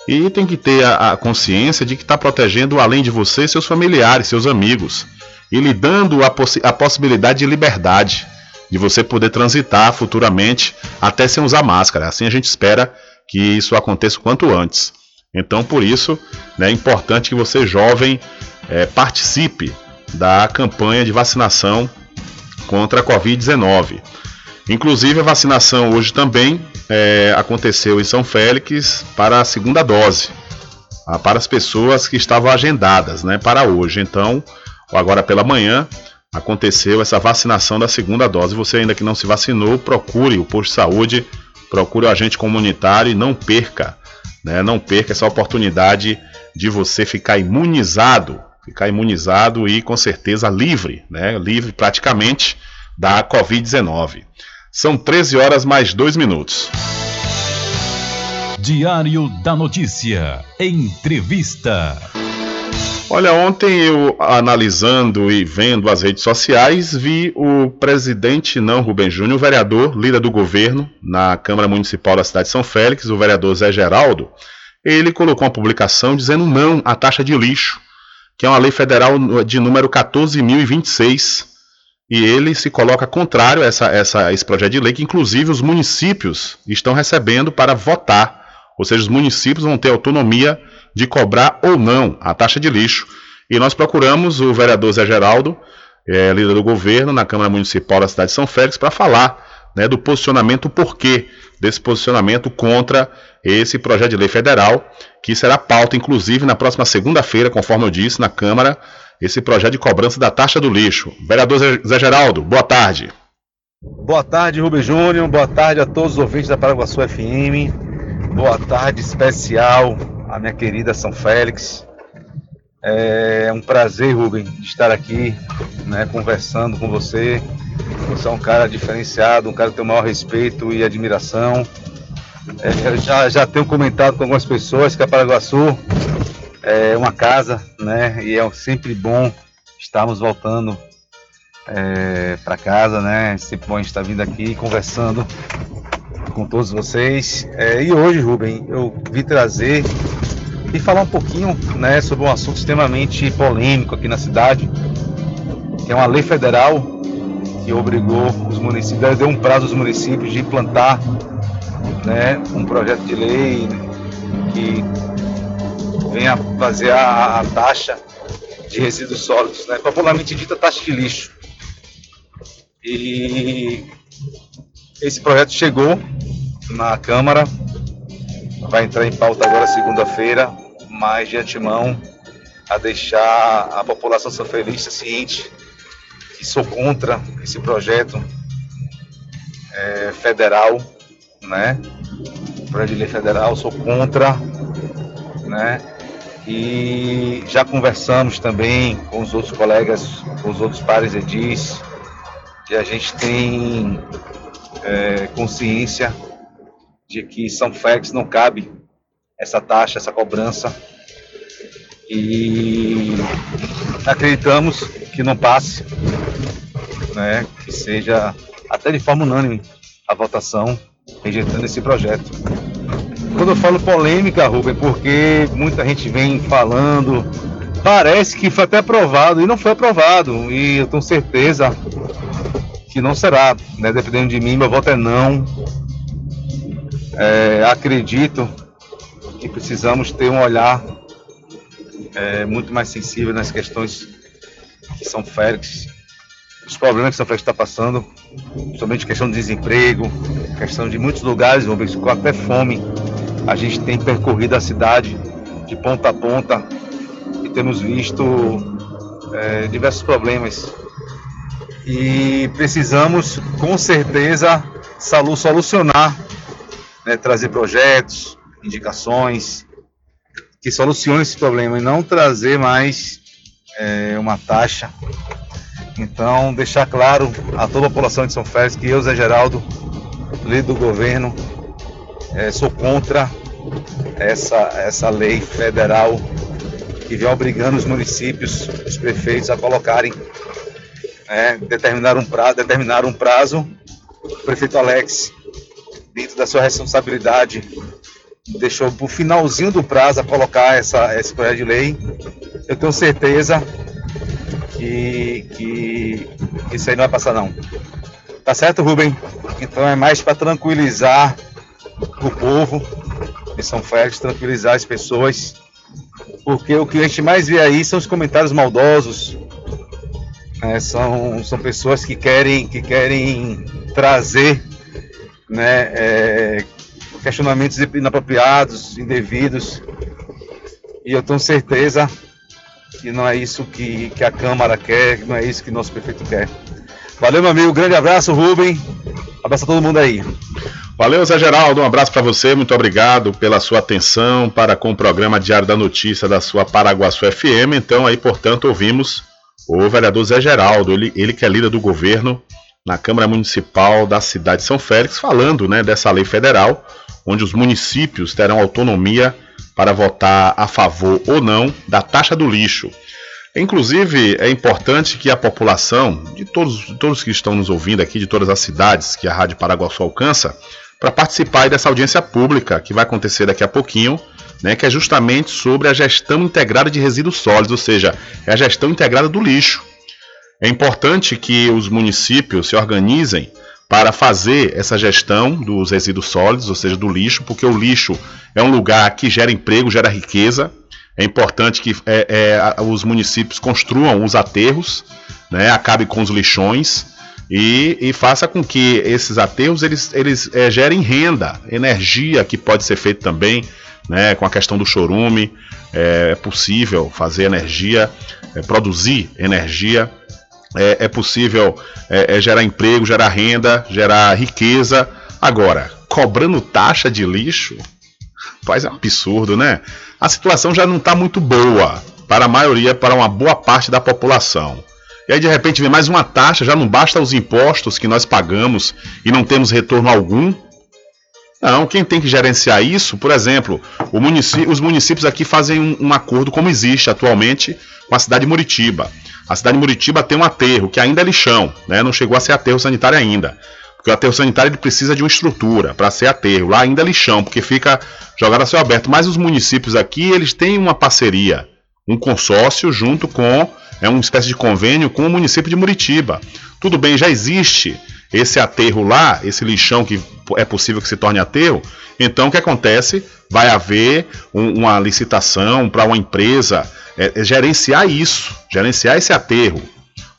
E tem que ter a consciência de que está protegendo além de você, seus familiares, seus amigos. E lhe dando a, a possibilidade de liberdade, de você poder transitar futuramente até sem usar máscara. Assim a gente espera que isso aconteça o quanto antes. Então, por isso, né, é importante que você, jovem, é, participe da campanha de vacinação contra a Covid-19. Inclusive, a vacinação hoje também é, aconteceu em São Félix para a segunda dose, para as pessoas que estavam agendadas né, para hoje. Então, agora pela manhã, aconteceu essa vacinação da segunda dose. Você ainda que não se vacinou, procure o posto de saúde, procure o agente comunitário e não perca, né, não perca essa oportunidade de você ficar imunizado ficar imunizado e com certeza livre, né? Livre praticamente da Covid-19. São 13 horas mais 2 minutos. Diário da Notícia. Entrevista. Olha, ontem eu analisando e vendo as redes sociais, vi o presidente não Rubem Júnior, o vereador, líder do governo na Câmara Municipal da cidade de São Félix, o vereador Zé Geraldo, ele colocou uma publicação dizendo não à taxa de lixo que é uma lei federal de número 14.026, e ele se coloca contrário a essa, essa, esse projeto de lei, que inclusive os municípios estão recebendo para votar. Ou seja, os municípios vão ter autonomia de cobrar ou não a taxa de lixo. E nós procuramos o vereador Zé Geraldo, é, líder do governo, na Câmara Municipal da cidade de São Félix, para falar né, do posicionamento, porquê desse posicionamento contra esse projeto de lei federal, que será pauta, inclusive, na próxima segunda-feira, conforme eu disse, na Câmara, esse projeto de cobrança da taxa do lixo. Vereador Zé Geraldo, boa tarde. Boa tarde, Rubens Júnior. Boa tarde a todos os ouvintes da Paraguaçu FM. Boa tarde especial à minha querida São Félix. É um prazer, Rubem, estar aqui, né, conversando com você. Você é um cara diferenciado, um cara que tem o maior respeito e admiração. É, já, já tenho comentado com algumas pessoas que a Paraguaçu é uma casa, né? E é sempre bom estarmos voltando é, para casa, né? É sempre bom estar vindo aqui conversando com todos vocês. É, e hoje, Rubem, eu vim trazer e falar um pouquinho né, sobre um assunto extremamente polêmico aqui na cidade, que é uma lei federal que obrigou os municípios, deu um prazo aos municípios de implantar né, um projeto de lei que venha fazer a, a taxa de resíduos sólidos, né, popularmente dita taxa de lixo. E esse projeto chegou na Câmara, vai entrar em pauta agora segunda-feira, mas de antemão a deixar a população sanfelista ciente que sou contra esse projeto é, federal, né? Projeto de lei federal, sou contra, né? E já conversamos também com os outros colegas, com os outros pares edis, que a gente tem é, consciência de que São Félix não cabe essa taxa, essa cobrança, E acreditamos que não passe, né, que seja até de forma unânime a votação rejeitando esse projeto. Quando eu falo polêmica, Rubem, porque muita gente vem falando, parece que foi até aprovado e não foi aprovado, e eu tenho certeza que não será, né? Dependendo de mim, meu voto é não. É, acredito que precisamos ter um olhar é, muito mais sensível nas questões que São Félix, os problemas que São Félix está passando, principalmente questão de desemprego, questão de muitos lugares, com até fome. A gente tem percorrido a cidade de ponta a ponta e temos visto é, diversos problemas e precisamos com certeza solucionar, né, trazer projetos, indicações que solucionem esse problema e não trazer mais é, uma taxa. Então, deixar claro a toda a população de São Félix que eu, Zé Geraldo, líder do governo, é, sou contra essa, essa lei federal que vem obrigando os municípios, os prefeitos a colocarem né, determinar, um prazo, determinar um prazo. O prefeito Alex, dentro da sua responsabilidade, deixou para o finalzinho do prazo a colocar essa, esse projeto de lei. Eu tenho certeza que, que isso aí não vai passar não. Tá certo, Rubem? Então é mais para tranquilizar o povo de São Félix, tranquilizar as pessoas, porque o que a gente mais vê aí são os comentários maldosos, é, são, são pessoas que querem, que querem trazer né, é, questionamentos inapropriados, indevidos. E eu tenho certeza que não é isso que, que a Câmara quer, que não é isso que nosso prefeito quer. Valeu, meu amigo. Grande abraço, Rubem. Abraço a todo mundo aí. Valeu, Zé Geraldo. Um abraço para você. Muito obrigado pela sua atenção para com o programa Diário da Notícia da sua Paraguaçu FM. Então, aí, portanto, ouvimos o vereador Zé Geraldo, ele, ele que é líder do governo na Câmara Municipal da cidade de São Félix, falando né, dessa lei federal, onde os municípios terão autonomia para votar a favor ou não da taxa do lixo. Inclusive, é importante que a população, de todos, todos que estão nos ouvindo aqui, de todas as cidades que a Rádio Paraguaçu alcança, para participar dessa audiência pública que vai acontecer daqui a pouquinho, né, que é justamente sobre a gestão integrada de resíduos sólidos, ou seja, é a gestão integrada do lixo. É importante que os municípios se organizem para fazer essa gestão dos resíduos sólidos, ou seja, do lixo, porque o lixo é um lugar que gera emprego, gera riqueza. É importante que é, é, os municípios construam os aterros, né, acabe com os lixões e, e, faça com que esses aterros eles, eles é, gerem renda, energia que pode ser feito também né, com a questão do chorume, é, é possível fazer energia, é, produzir energia, é, é possível é, é, gerar emprego, gerar renda, gerar riqueza. Agora, cobrando taxa de lixo, faz é absurdo, né? A situação já não está muito boa para a maioria, para uma boa parte da população. E aí de repente vem mais uma taxa, já não basta os impostos que nós pagamos e não temos retorno algum, não, quem tem que gerenciar isso, por exemplo, os municípios aqui fazem um, um, acordo como existe atualmente com a cidade de Muritiba. A cidade de Muritiba tem um aterro que ainda é lixão, né? não chegou a ser aterro sanitário ainda. Porque o aterro sanitário ele precisa de uma estrutura para ser aterro. Lá ainda é lixão, porque fica jogado a céu aberto. Mas os municípios aqui, eles têm uma parceria, um consórcio junto com, é uma espécie de convênio com o município de Muritiba. Tudo bem, já existe esse aterro lá, esse lixão que é possível que se torne aterro, então o que acontece? Vai haver um, uma licitação para uma empresa é, é gerenciar isso, gerenciar esse aterro.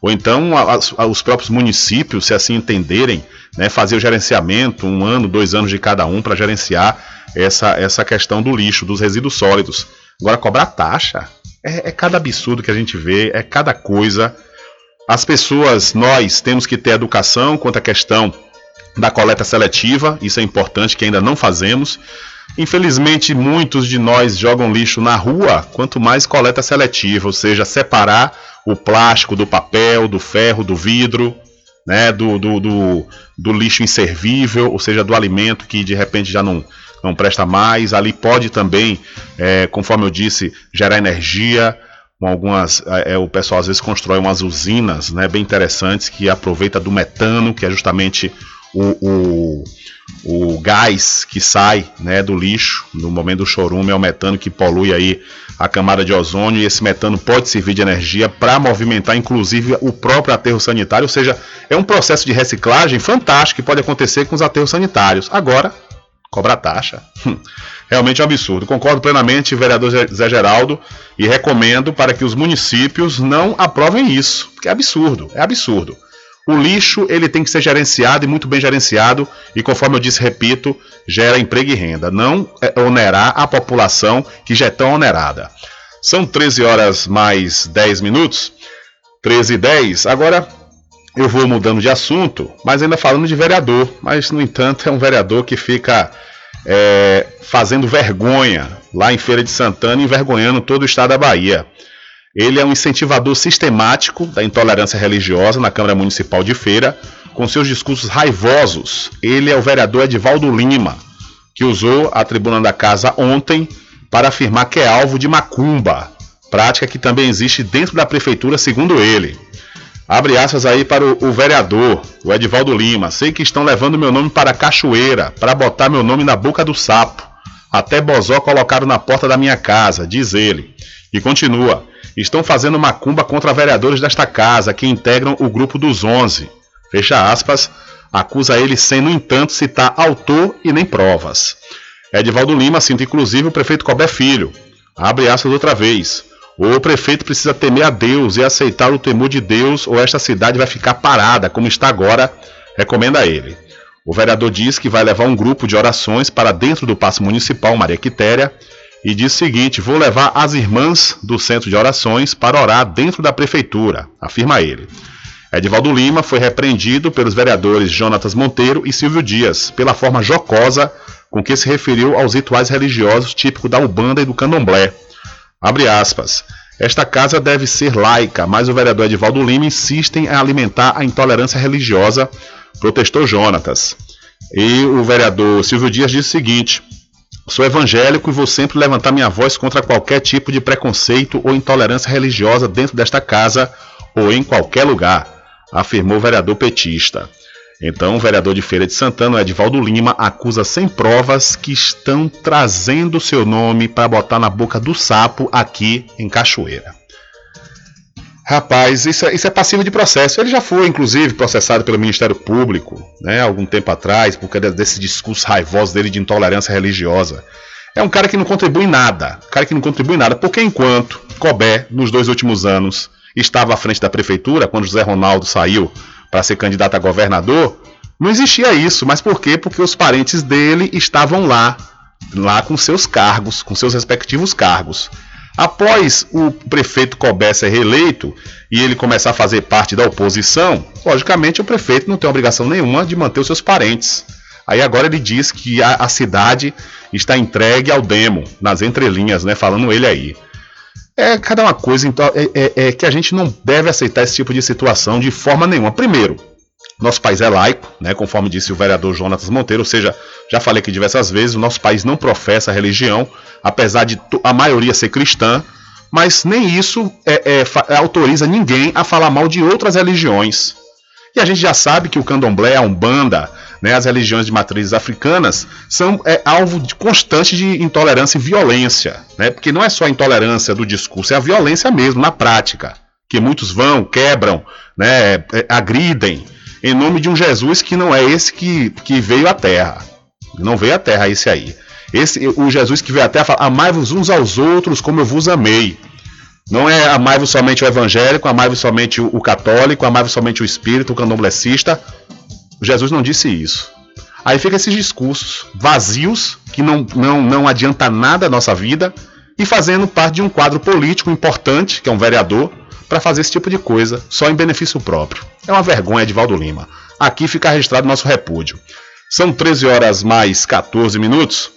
Ou então a, a, os próprios municípios, se assim entenderem, né, fazer o gerenciamento, um ano, dois anos de cada um, para gerenciar essa, essa questão do lixo, dos resíduos sólidos. Agora, cobrar taxa é, é cada absurdo que a gente vê, é cada coisa as pessoas, nós temos que ter educação quanto à questão da coleta seletiva, isso é importante que ainda não fazemos. Infelizmente, muitos de nós jogam lixo na rua, quanto mais coleta seletiva, ou seja, separar o plástico do papel, do ferro, do vidro, né, do, do, do, do lixo inservível, ou seja, do alimento que de repente já não, não presta mais. Ali pode também, é, conforme eu disse, gerar energia. Com algumas, é, o pessoal às vezes constrói umas usinas, né, bem interessantes que aproveita do metano, que é justamente o, o o gás que sai né, do lixo no momento do chorume é o metano que polui aí a camada de ozônio e esse metano pode servir de energia para movimentar inclusive o próprio aterro sanitário, ou seja, é um processo de reciclagem fantástico que pode acontecer com os aterros sanitários. Agora, cobrar taxa. Hum, realmente é um absurdo. Concordo plenamente, vereador Zé Geraldo, e recomendo para que os municípios não aprovem isso, porque é absurdo, é absurdo. O lixo ele tem que ser gerenciado e muito bem gerenciado e conforme eu disse, repito, gera emprego e renda, não é onerar a população que já é tão onerada. São 13 horas mais 10 minutos, 13 e 10. Agora eu vou mudando de assunto, mas ainda falando de vereador, mas no entanto é um vereador que fica é, fazendo vergonha lá em Feira de Santana, envergonhando todo o estado da Bahia. Ele é um incentivador sistemático da intolerância religiosa na Câmara Municipal de Feira, com seus discursos raivosos. Ele é o vereador Edivaldo Lima, que usou a tribuna da casa ontem para afirmar que é alvo de macumba, prática que também existe dentro da prefeitura, segundo ele. Abre aspas aí para o, o, vereador, o Edivaldo Lima. Sei que estão levando meu nome para a cachoeira, para botar meu nome na boca do sapo. Até Bozó colocaram na porta da minha casa, diz ele. E continua. Estão fazendo macumba contra vereadores desta casa que integram o grupo dos 11. Fecha aspas. Acusa ele sem, no entanto, citar autor e nem provas. Edivaldo Lima cita inclusive o prefeito Cobé Filho. Abre aspas outra vez. O prefeito precisa temer a Deus e aceitar o temor de Deus, ou esta cidade vai ficar parada, como está agora, recomenda ele. O vereador diz que vai levar um grupo de orações para dentro do Paço Municipal Maria Quitéria e diz o seguinte: vou levar as irmãs do centro de orações para orar dentro da prefeitura, afirma ele. Edivaldo Lima foi repreendido pelos vereadores Jonatas Monteiro e Silvio Dias pela forma jocosa com que se referiu aos rituais religiosos típicos da Ubanda e do Candomblé. Abre aspas. Esta casa deve ser laica, mas o vereador Edivaldo Lima insiste em alimentar a intolerância religiosa, protestou Jonatas. E o vereador Silvio Dias disse o seguinte: Sou evangélico e vou sempre levantar minha voz contra qualquer tipo de preconceito ou intolerância religiosa dentro desta casa ou em qualquer lugar, afirmou o vereador petista. Então, o vereador de Feira de Santana, Edvaldo Lima, acusa sem provas que estão trazendo seu nome para botar na boca do sapo aqui em Cachoeira. Rapaz, isso é, isso é passivo de processo. Ele já foi, inclusive, processado pelo Ministério Público, né, algum tempo atrás, por causa desse discurso raivoso dele de intolerância religiosa. É um cara que não contribui nada. Cara que não contribui nada, porque enquanto Cobé, nos dois últimos anos, estava à frente da prefeitura, quando José Ronaldo saiu para ser candidato a governador, não existia isso. Mas por quê? Porque os parentes dele estavam lá, lá com seus cargos, com seus respectivos cargos. Após o prefeito Cobé ser reeleito e ele começar a fazer parte da oposição, logicamente o prefeito não tem obrigação nenhuma de manter os seus parentes. Aí agora ele diz que a, a cidade está entregue ao demo, nas entrelinhas, né? Falando ele aí. É cada uma coisa, então, é, é, é que a gente não deve aceitar esse tipo de situação de forma nenhuma. Primeiro, nosso país é laico, né, conforme disse o vereador Jonatas Monteiro, ou seja, já falei aqui diversas vezes, o nosso país não professa religião, apesar de a maioria ser cristã, mas nem isso é, é, autoriza ninguém a falar mal de outras religiões. E a gente já sabe que o candomblé, a umbanda, né, as religiões de matrizes africanas, são é, alvo de constante de intolerância e violência. Né, porque não é só a intolerância do discurso, é a violência mesmo, na prática. Que muitos vão, quebram, né, é, agridem, em nome de um Jesus que não é esse que, que veio à terra. Não veio à terra esse aí. Esse, o Jesus que veio à terra fala: amai-vos uns aos outros como eu vos amei. Não é amai-vos somente o evangélico, amai-vos somente o, católico, amai-vos somente o espírito, o candomblessista. Jesus não disse isso. Aí fica esses discursos vazios, que não, não, não adianta nada a nossa vida, e fazendo parte de um quadro político importante, que é um vereador, para fazer esse tipo de coisa, só em benefício próprio. É uma vergonha de Valdo Lima. Aqui fica registrado nosso repúdio. São 13 horas mais 14 minutos.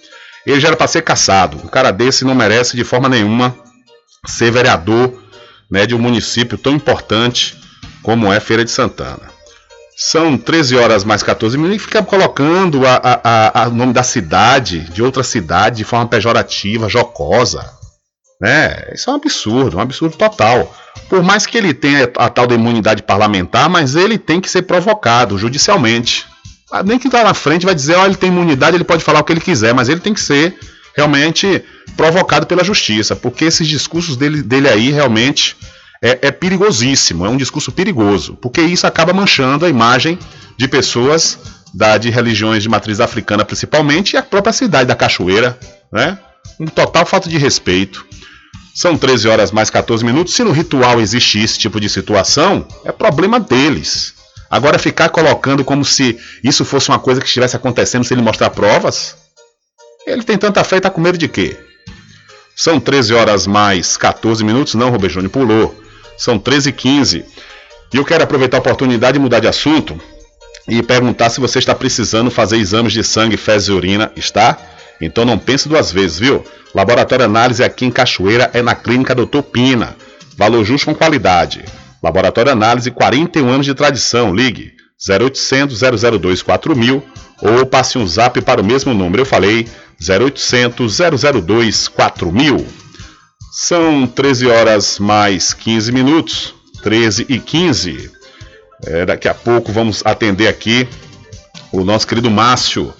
Ele já era para ser caçado. Um cara desse não merece de forma nenhuma ser vereador né, de um município tão importante como é Feira de Santana. São 13 horas mais 14 minutos e fica colocando o nome da cidade, de outra cidade, de forma pejorativa, jocosa. Né? Isso é um absurdo, um absurdo total. Por mais que ele tenha a tal da imunidade parlamentar, mas ele tem que ser provocado judicialmente. Ah, nem que está na frente vai dizer, ó, ele tem imunidade, ele pode falar o que ele quiser, mas ele tem que ser realmente provocado pela justiça, porque esses discursos dele, dele aí realmente é, é perigosíssimo, é um discurso perigoso, porque isso acaba manchando a imagem de pessoas da, de religiões de matriz africana principalmente e a própria cidade da Cachoeira, né? Um total falta de respeito. São 13 horas mais 14 minutos. Se no ritual existe esse tipo de situação, é problema deles. Agora ficar colocando como se isso fosse uma coisa que estivesse acontecendo se ele mostrar provas, ele tem tanta fé e tá com medo de quê? São 13 horas mais 14 minutos, não, Robert Júnior pulou. São 13 e 15. E eu quero aproveitar a oportunidade de mudar de assunto e perguntar se você está precisando fazer exames de sangue, fezes e urina. Está? Então não pense duas vezes, viu? Laboratório Análise aqui em Cachoeira é na Clínica Doutor Pina. Valor justo com qualidade. Laboratório Análise, 41 anos de tradição. Ligue 0800 002 4000 ou passe um zap para o mesmo número. Eu falei 0800 002 4000. São 13 horas mais 15 minutos, 13 e 15. É, daqui a pouco vamos atender aqui o nosso querido Márcio.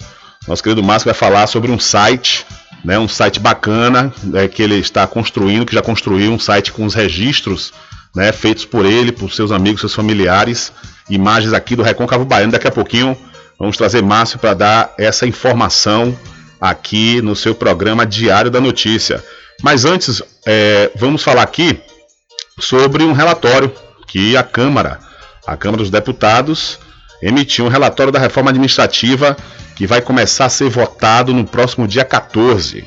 Nosso querido Márcio vai falar sobre um site, né, um site bacana é, que ele está construindo, que já construiu um site com os registros né, feitos por ele, por seus amigos, seus familiares. Imagens aqui do Recôncavo Baiano. Daqui a pouquinho vamos trazer Márcio para dar essa informação aqui no seu programa Diário da Notícia. Mas antes, é, vamos falar aqui sobre um relatório que a Câmara, a Câmara dos Deputados, emitiu um relatório da reforma administrativa que vai começar a ser votado no próximo dia 14.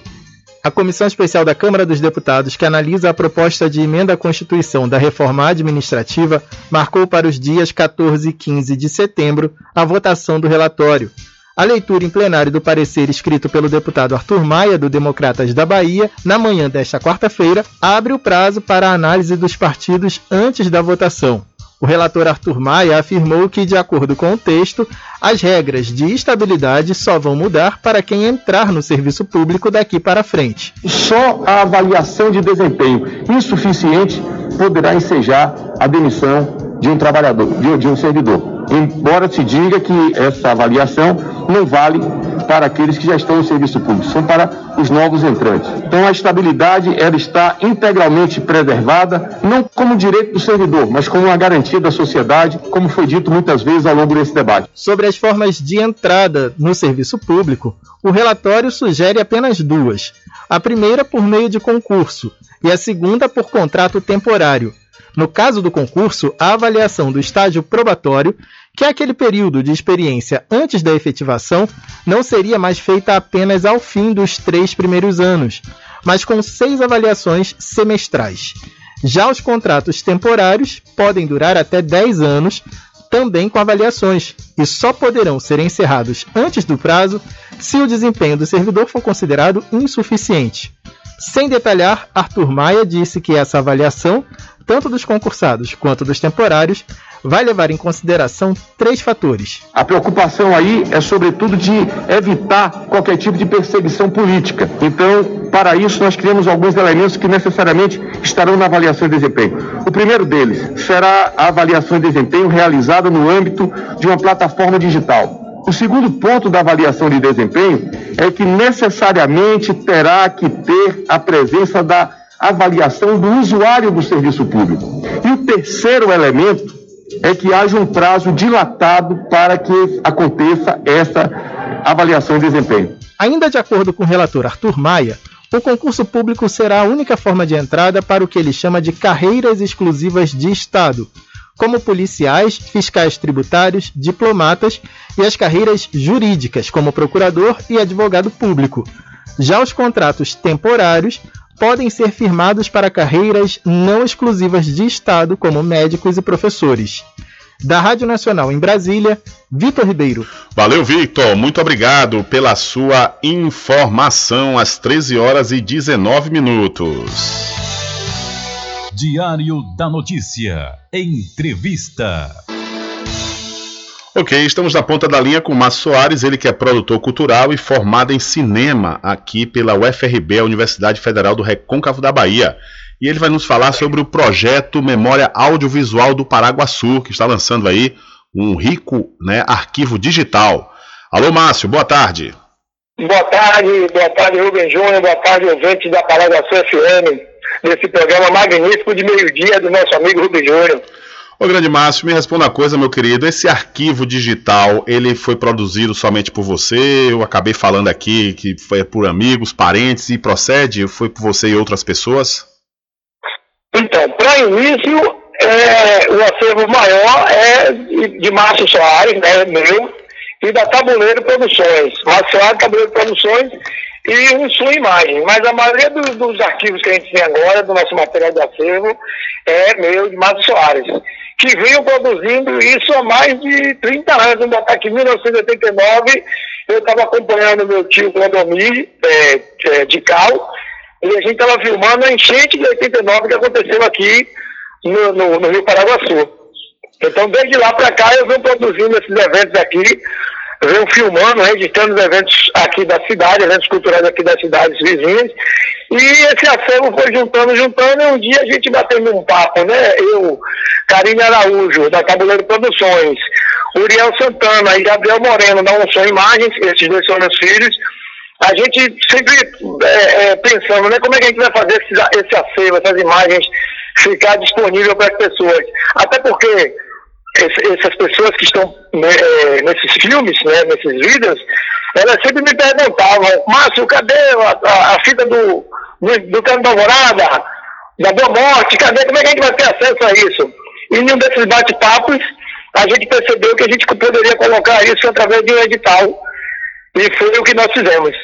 A Comissão Especial da Câmara dos Deputados, que analisa a proposta de emenda à Constituição da reforma administrativa, marcou para os dias 14 e 15 de setembro a votação do relatório. A leitura em plenário do parecer escrito pelo deputado Arthur Maia, do Democratas da Bahia, na manhã desta quarta-feira, abre o prazo para a análise dos partidos antes da votação. O relator Arthur Maia afirmou que, de acordo com o texto, as regras de estabilidade só vão mudar para quem entrar no serviço público daqui para frente. Só a avaliação de desempenho insuficiente poderá ensejar a demissão de um trabalhador, de, de um servidor embora se diga que essa avaliação não vale para aqueles que já estão no serviço público, são para os novos entrantes. Então a estabilidade ela está integralmente preservada, não como direito do servidor, mas como uma garantia da sociedade, como foi dito muitas vezes ao longo desse debate. Sobre as formas de entrada no serviço público, o relatório sugere apenas duas. A primeira por meio de concurso e a segunda por contrato temporário no caso do concurso, a avaliação do estágio probatório, que é aquele período de experiência antes da efetivação, não seria mais feita apenas ao fim dos três primeiros anos, mas com seis avaliações semestrais. Já os contratos temporários podem durar até 10 anos, também com avaliações, e só poderão ser encerrados antes do prazo se o desempenho do servidor for considerado insuficiente. Sem detalhar, Arthur Maia disse que essa avaliação tanto dos concursados quanto dos temporários, vai levar em consideração três fatores. A preocupação aí é, sobretudo, de evitar qualquer tipo de perseguição política. Então, para isso, nós criamos alguns elementos que necessariamente estarão na avaliação de desempenho. O primeiro deles será a avaliação de desempenho realizada no âmbito de uma plataforma digital. O segundo ponto da avaliação de desempenho é que necessariamente terá que ter a presença da avaliação do usuário do serviço público. E o terceiro elemento é que haja um prazo dilatado para que aconteça essa avaliação de desempenho. Ainda de acordo com o relator Arthur Maia, o concurso público será a única forma de entrada para o que ele chama de carreiras exclusivas de Estado, como policiais, fiscais tributários, diplomatas e as carreiras jurídicas, como procurador e advogado público. Já os contratos temporários podem ser firmados para carreiras não exclusivas de Estado, como médicos e professores. Da Rádio Nacional em Brasília, Vitor Ribeiro. Valeu, Vitor. Muito obrigado pela sua informação às 13 horas e 19 minutos. Diário da Notícia. Entrevista. Ok, estamos na ponta da linha com o Márcio Soares, ele que é produtor cultural e formado em cinema aqui pela UFRB, a Universidade Federal do Recôncavo da Bahia. E ele vai nos falar sobre o projeto Memória Audiovisual do Paraguaçu, que está lançando aí um rico né, arquivo digital. Alô, Márcio, boa tarde. Boa tarde, boa tarde, Rubem Júnior, boa tarde, ouvintes da Paraguaçu FM, desse programa magnífico de meio-dia do nosso amigo Rubem Júnior. Ô grande Márcio, me responda uma coisa, meu querido. Esse arquivo digital, ele foi produzido somente por você? Eu acabei falando aqui que foi por amigos, parentes e procede? Foi por você e outras pessoas? Então, para início, é, o acervo maior é de, Márcio Soares, né, meu, e da Tabuleiro Produções. Márcio Soares, Tabuleiro Produções e um sua imagem. Mas a maioria dos, dos arquivos que a gente tem agora, do nosso material de acervo, é meu, de Márcio Soares que vinham produzindo isso há mais de 30 anos. Vamos botar aqui em 1989, eu estava acompanhando meu tio Clodomir é, é, de Cal, e a gente estava filmando a enchente de 89 que aconteceu aqui no, no, no Rio Paraguaçu. Então, desde lá para cá, eu venho produzindo esses eventos aqui, venho filmando, registrando os eventos aqui da cidade, eventos culturais aqui das cidades vizinhas, e esse acervo foi juntando, juntando, e um dia a gente batendo um papo, né? Eu, Karine Araújo, da Tabuleiro Produções, Uriel Santana e Gabriel Moreno, da Unção Imagens, esses dois são meus filhos, a gente sempre é, é, pensando, né? Como é que a gente vai fazer esse, esse acervo, essas imagens ficar disponível para as pessoas? Até porque essas pessoas que estão né, é, nesses filmes, né, nesses vídeos, elas sempre me perguntavam, Márcio, cadê a, a, a fita do, do, do Cano da Alvorada, da Boa Morte, cadê? Como é que a gente vai ter acesso a isso? E em um desses bate-papos, a gente percebeu que a gente poderia colocar isso através de um edital. E foi o que nós fizemos.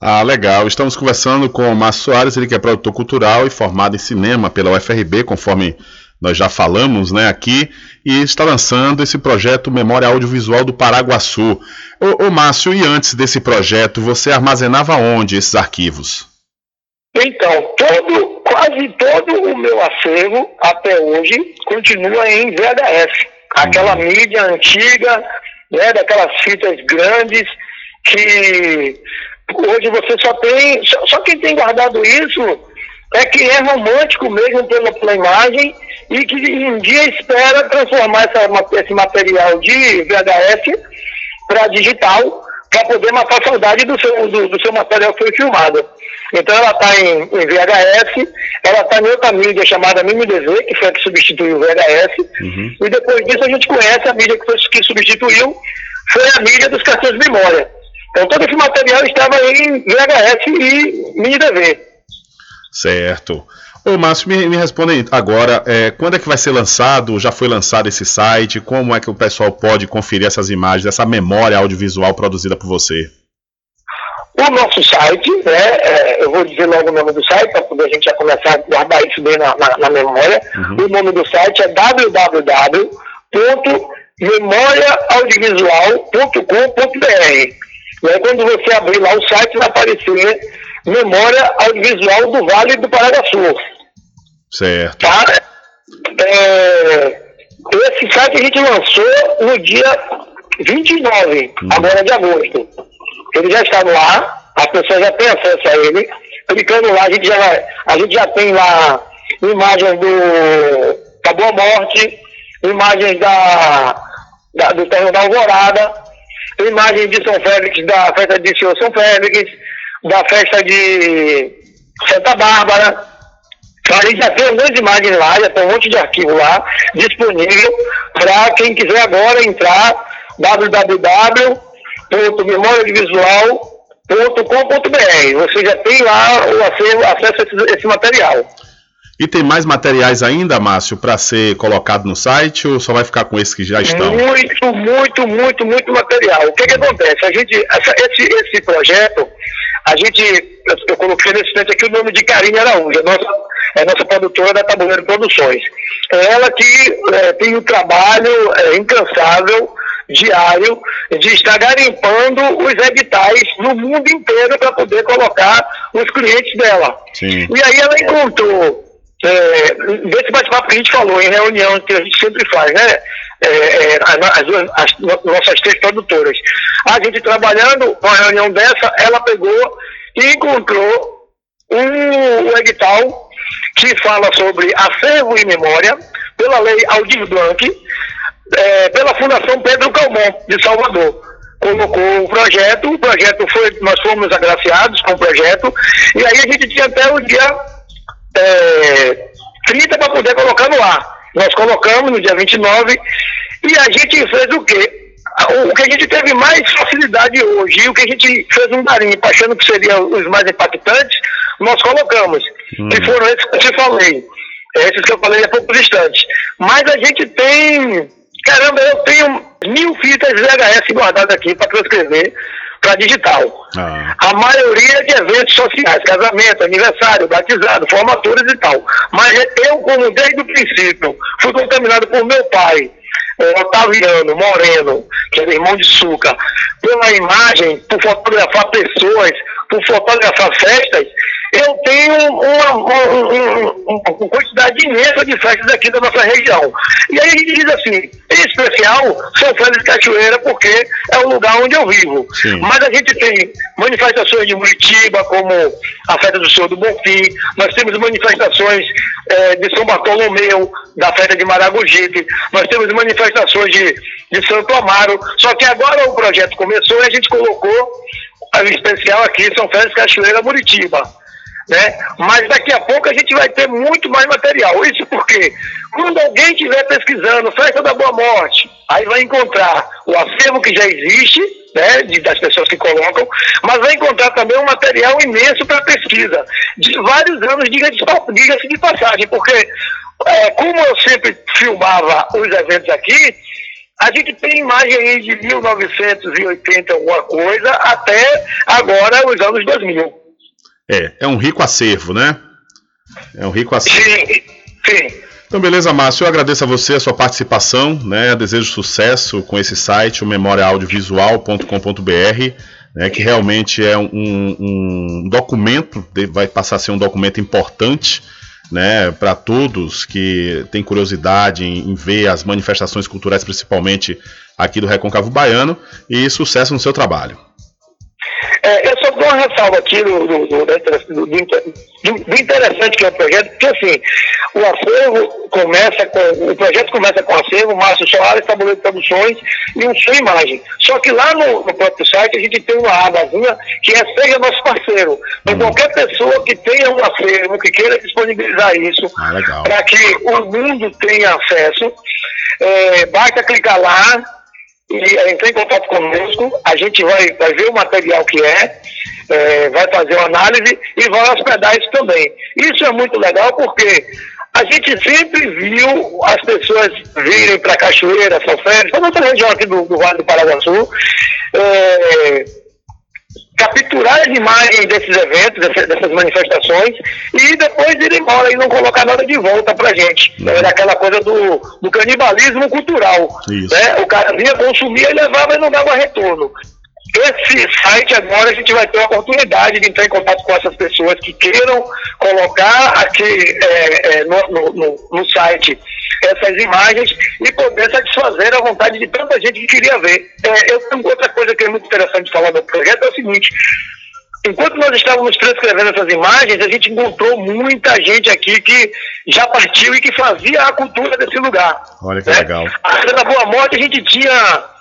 Ah, legal. Estamos conversando com o Márcio Soares, ele que é produtor cultural e formado em cinema pela UFRB, conforme nós já falamos né, aqui, e está lançando esse projeto Memória Audiovisual do Paraguaçu. Ô, ô Márcio, e antes desse projeto, você armazenava onde esses arquivos? Então, todo, quase todo o meu acervo até hoje continua em VHS. Aquela uhum. mídia antiga, né, daquelas fitas grandes que hoje você só tem, só, só quem tem guardado isso é quem é romântico mesmo pela, pela imagem e que um dia espera transformar essa, esse material de VHS para digital para poder matar a saudade do seu, do, do seu material que foi filmado. Então ela está em, em, VHS, ela está em outra mídia chamada MiniDV, que foi a que substituiu o VHS, uhum. e depois disso a gente conhece a mídia que, foi, que substituiu, foi a mídia dos cartões de memória. Então todo esse material estava em VHS e MiniDV. Certo. Ô Márcio, me, me responde agora, é, quando é que vai ser lançado? Já foi lançado esse site? Como é que o pessoal pode conferir essas imagens, essa memória audiovisual produzida por você? O nosso site, né, é, eu vou dizer logo o nome do site, para poder a gente já começar a guardar isso bem na, na, na memória. Uhum. O nome do site é www.memoriaaudiovisual.com.br. E aí, quando você abrir lá o site, vai aparecer Memória Audiovisual do Vale do Paraguaçu. Certo. Tá? É, esse site a gente lançou no dia 29, hum. agora de agosto. Ele já está no ar, as pessoas já têm acesso a ele. Clicando lá, a gente já, vai, a gente já tem lá imagens do da Boa Morte, imagens da, da, do terreno da Alvorada, imagens de São Félix, da festa de Senhor São Félix, da festa de Santa Bárbara, a gente já tem algumas imagens lá, já tem um monte de arquivo lá disponível para quem quiser agora entrar www.memoriadivisual.com.br. Você já tem lá o acesso, acesso a esse, esse material. E tem mais materiais ainda, Márcio, para ser colocado no site ou só vai ficar com esses que já estão? Muito, muito, muito, muito material. O que, que acontece? A gente, essa, esse, esse projeto, a gente, eu, eu coloquei nesse instante aqui o nome de Karine Araújo, a nossa é nossa produtora da Tabuleiro Produções. É ela que é, tem o trabalho é, incansável, diário, de estar garimpando os editais no mundo inteiro para poder colocar os clientes dela. Sim. E aí ela encontrou, é, desse bate-papo que a gente falou, em reunião que a gente sempre faz, né? É, é, as, as, as, nossas três produtoras. A gente trabalhando, uma reunião dessa, ela pegou e encontrou um, um edital que fala sobre acervo e memória, pela lei Aldir Blanc, é, pela Fundação Pedro Calmon, de Salvador. Colocou o projeto, o projeto foi, nós fomos agraciados com o projeto, e aí a gente tinha até o dia é, 30 para poder colocar no ar. Nós colocamos no dia 29 e a gente fez o quê? O que a gente teve mais facilidade hoje e o que a gente fez um carinho, achando que seriam os mais impactantes, nós colocamos. Hum. Que foram esses que eu te falei. Esses que eu falei há poucos instantes. Mas a gente tem. Caramba, eu tenho mil fitas VHS guardadas aqui para transcrever para digital. Ah. A maioria de eventos sociais, casamento, aniversário, batizado, formaturas e tal. Mas eu, como desde o princípio, fui contaminado por meu pai, Otaviano Moreno, que é irmão de Suca, pela imagem, por fotografar pessoas, por fotografar festas, eu tenho uma, uma, uma, quantidade imensa de festas aqui da nossa região. E aí a gente diz assim, em especial São Félix de Cachoeira, porque é o lugar onde eu vivo. Sim. Mas a gente tem manifestações de Muritiba, como a festa do Senhor do Bonfim, nós temos manifestações é, de São Bartolomeu, da festa de Maragogipe, nós temos manifestações de, de Santo Amaro, só que agora o projeto começou e a gente colocou especial aqui São Félix Cachoeira Muritiba né? Mas daqui a pouco a gente vai ter muito mais material. Isso porque quando alguém estiver pesquisando Festa da Boa Morte, aí vai encontrar o acervo que já existe, né, de, das pessoas que colocam, mas vai encontrar também um material imenso para pesquisa, de vários anos, diga-se de passagem, porque é, como eu sempre filmava os eventos aqui, a gente tem imagem aí de 1980 alguma coisa até agora os anos 2000. É, é um rico acervo, né? É um rico acervo. Sim, sim. Então, beleza, Márcio. Eu agradeço a você a sua participação, né? Desejo sucesso com esse site, o memoriaaudiovisual.com.br, né? Que realmente é um, um documento, vai passar a ser um documento importante, né? Para todos que têm curiosidade em, em ver as manifestações culturais, principalmente aqui do Recôncavo Baiano, e sucesso no seu trabalho. É, eu só dou uma ressalva aqui do, do, do, do, interessante que é o projeto, porque assim, o acervo começa com, o projeto começa com acervo, Márcio Soares, Tabuleiro de Produções e um som imagem. Só que lá no, no, próprio site a gente tem uma abazinha que é Seja Nosso Parceiro. Então qualquer pessoa que tenha um acervo, que queira disponibilizar isso, ah, para que o mundo tenha acesso, é, basta clicar lá, e entrar em contato conosco, a gente vai, vai ver o material que é, é, vai fazer uma análise e vai hospedar isso também. Isso é muito legal porque a gente sempre viu as pessoas virem para Cachoeira, São Félix, para nossa região aqui do, do Vale do Paraguaçu, é, capturar as imagens desses eventos, dessas manifestações, e depois ir embora e não colocar nada de volta pra gente. Era aquela coisa do, do canibalismo cultural. Né? O cara vinha, consumia e levava e não dava retorno. Esse site agora a gente vai ter a oportunidade de entrar em contato com essas pessoas que queiram colocar aqui é, é, no, no, no site essas imagens e poder satisfazer a vontade de tanta gente que queria ver. É, eu tenho outra coisa que é muito interessante falar do projeto, é o seguinte, enquanto nós estávamos transcrevendo essas imagens, a gente encontrou muita gente aqui que já partiu e que fazia a cultura desse lugar. Olha que né? legal. A da Boa Morte a gente tinha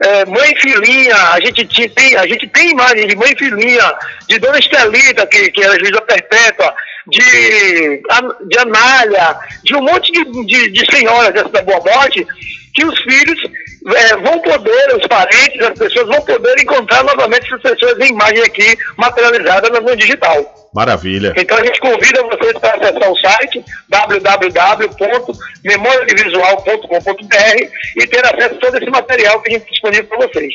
é, mãe filhinha, a gente, tem, a gente tem imagens de mãe filhinha, de Dona Estelita, que, que era juíza perpétua, de, de Anália, de um monte de, de, de senhoras dessa da Boa Morte, que os filhos é, vão poder, os parentes, as pessoas vão poder encontrar novamente essas pessoas em imagem aqui materializada no digital. Maravilha. Então a gente convida vocês para acessar o site www.memoriavisual.com.br e ter acesso a todo esse material que a gente tem disponível para vocês.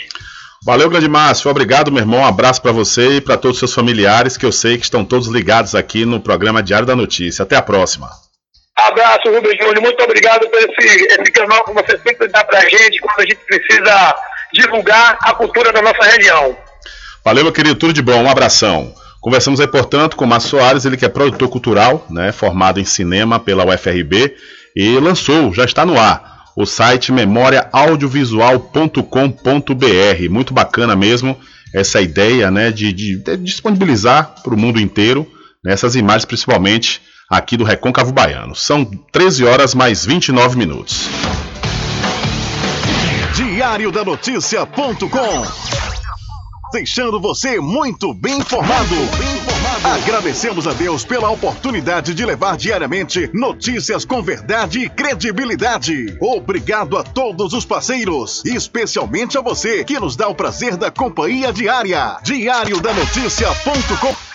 Valeu, grande Márcio. Obrigado, meu irmão. Um abraço para você e para todos os seus familiares, que eu sei que estão todos ligados aqui no programa Diário da Notícia. Até a próxima. Abraço, Rubens Júnior. Muito obrigado por esse, esse canal que você sempre dá para a gente quando a gente precisa divulgar a cultura da nossa região. Valeu, meu querido. Tudo de bom. Um abração. Conversamos aí, portanto, com o Márcio Soares, ele que é produtor cultural, né, formado em cinema pela UFRB, e lançou, já está no ar, o site memoriaaudiovisual.com.br. Muito bacana mesmo essa ideia né, de, de, de disponibilizar para o mundo inteiro né, essas imagens, principalmente aqui do Recôncavo Baiano. São 13 horas mais 29 minutos. Diário da Notícia.com Deixando você muito bem informado. Agradecemos a Deus pela oportunidade de levar diariamente notícias com verdade e credibilidade. Obrigado a todos os parceiros, especialmente a você que nos dá o prazer da companhia diária. Diário da Notícia.com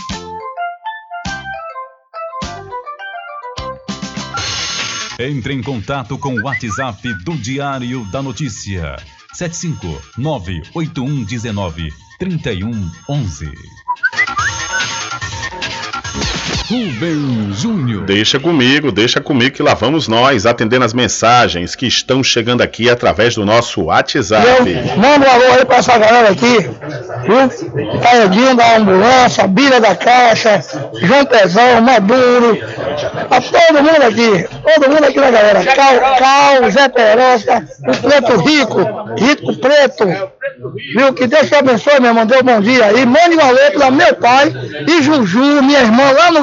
Entre em contato com o WhatsApp do Diário da Notícia. 759-8119-3111. Rubem Júnior. Deixa comigo, deixa comigo que lá vamos nós atendendo as mensagens que estão chegando aqui através do nosso WhatsApp. Manda um alô aí pra essa galera aqui, viu? Caedinho da ambulância, Bira da Caixa, João Pezão, Maduro, a todo mundo aqui, todo mundo aqui na galera. Cal, Cal Zé Perosta, o Preto Rico, Rico Preto, viu? Que Deus te abençoe, meu irmão, um bom dia aí. Mande um alô pra meu pai e Juju, minha irmã, lá no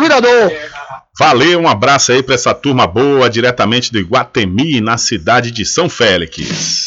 Valeu, um abraço aí pra essa turma boa, diretamente do Iguatemi, na cidade de São Félix.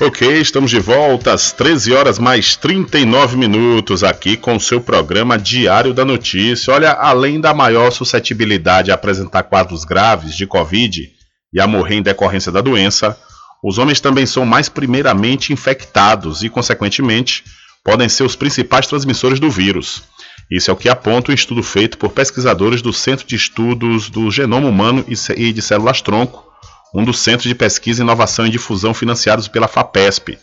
Ok, estamos de volta às 13 horas mais 39 minutos aqui com o seu programa Diário da Notícia. Olha, além da maior suscetibilidade a apresentar quadros graves de Covid e a morrer em decorrência da doença, os homens também são mais primeiramente infectados e, consequentemente, podem ser os principais transmissores do vírus. Isso é o que aponta um estudo feito por pesquisadores do Centro de Estudos do Genoma Humano e de Células-Tronco, um dos centros de pesquisa, inovação e difusão financiados pela FAPESP,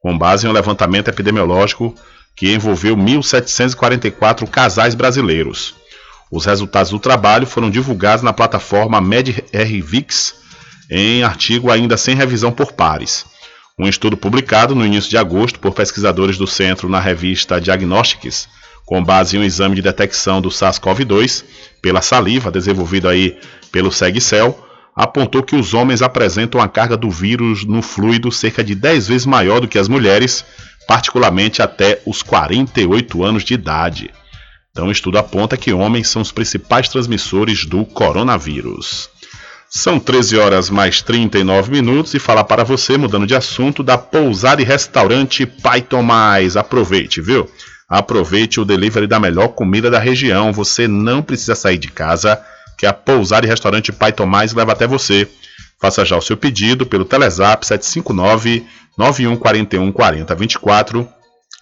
com base em um levantamento epidemiológico que envolveu 1.744 casais brasileiros. Os resultados do trabalho foram divulgados na plataforma MedRVix em artigo ainda sem revisão por pares. Um estudo publicado no início de agosto por pesquisadores do centro na revista Diagnostics, com base em um exame de detecção do SARS-CoV-2 pela saliva desenvolvido aí pelo SegCell, apontou que os homens apresentam a carga do vírus no fluido cerca de 10 vezes maior do que as mulheres, particularmente até os 48 anos de idade. Então, o estudo aponta que homens são os principais transmissores do coronavírus. São 13 horas mais 39 minutos e falar para você, mudando de assunto, da pousada e restaurante Pai Tomás. Aproveite, viu? Aproveite o delivery da melhor comida da região. Você não precisa sair de casa que é a pousada e restaurante Pai Tomás leva até você. Faça já o seu pedido pelo Telezap 759 9141 4024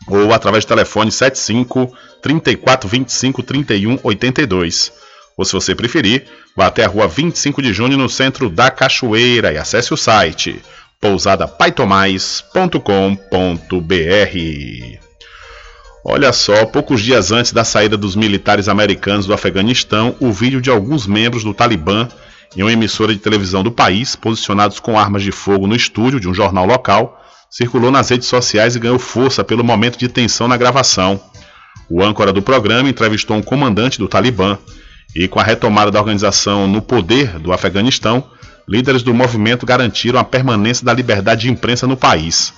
ou através do telefone 75 3425 3182. Ou se você preferir, vá até a rua 25 de junho no centro da Cachoeira e acesse o site pousadapaitomais.com.br. Olha só, poucos dias antes da saída dos militares americanos do Afeganistão, o vídeo de alguns membros do Talibã em uma emissora de televisão do país, posicionados com armas de fogo no estúdio de um jornal local, circulou nas redes sociais e ganhou força pelo momento de tensão na gravação. O âncora do programa entrevistou um comandante do Talibã e, com a retomada da organização no poder do Afeganistão, líderes do movimento garantiram a permanência da liberdade de imprensa no país.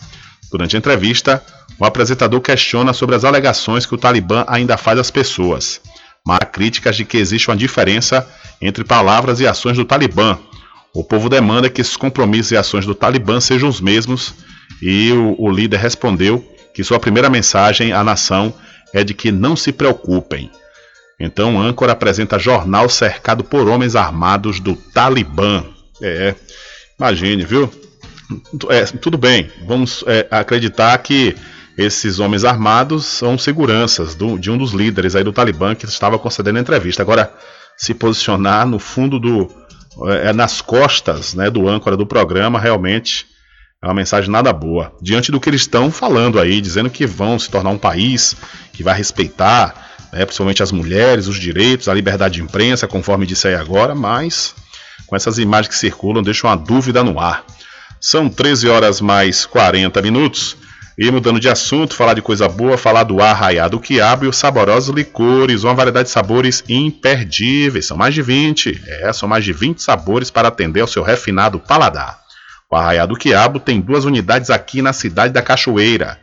Durante a entrevista, o apresentador questiona sobre as alegações que o Talibã ainda faz às pessoas, mas há críticas de que existe uma diferença entre palavras e ações do Talibã. O povo demanda que esses compromissos e ações do Talibã sejam os mesmos, e o, o líder respondeu que sua primeira mensagem à nação é de que não se preocupem. Então, âncora apresenta jornal cercado por homens armados do Talibã. É, imagine, viu? É, tudo bem, vamos é, acreditar que esses homens armados são seguranças do, de um dos líderes aí do Talibã que estava concedendo a entrevista. Agora, se posicionar no fundo do. É, nas costas né, do âncora do programa, realmente é uma mensagem nada boa. Diante do que eles estão falando aí, dizendo que vão se tornar um país que vai respeitar, né, principalmente as mulheres, os direitos, a liberdade de imprensa, conforme disse aí agora, mas com essas imagens que circulam, deixam uma dúvida no ar. São 13 horas mais 40 minutos. E mudando de assunto, falar de coisa boa, falar do arraiado quiabo e os saborosos licores, uma variedade de sabores imperdíveis. São mais de 20. É, são mais de 20 sabores para atender ao seu refinado paladar. O arraiado quiabo tem duas unidades aqui na cidade da Cachoeira.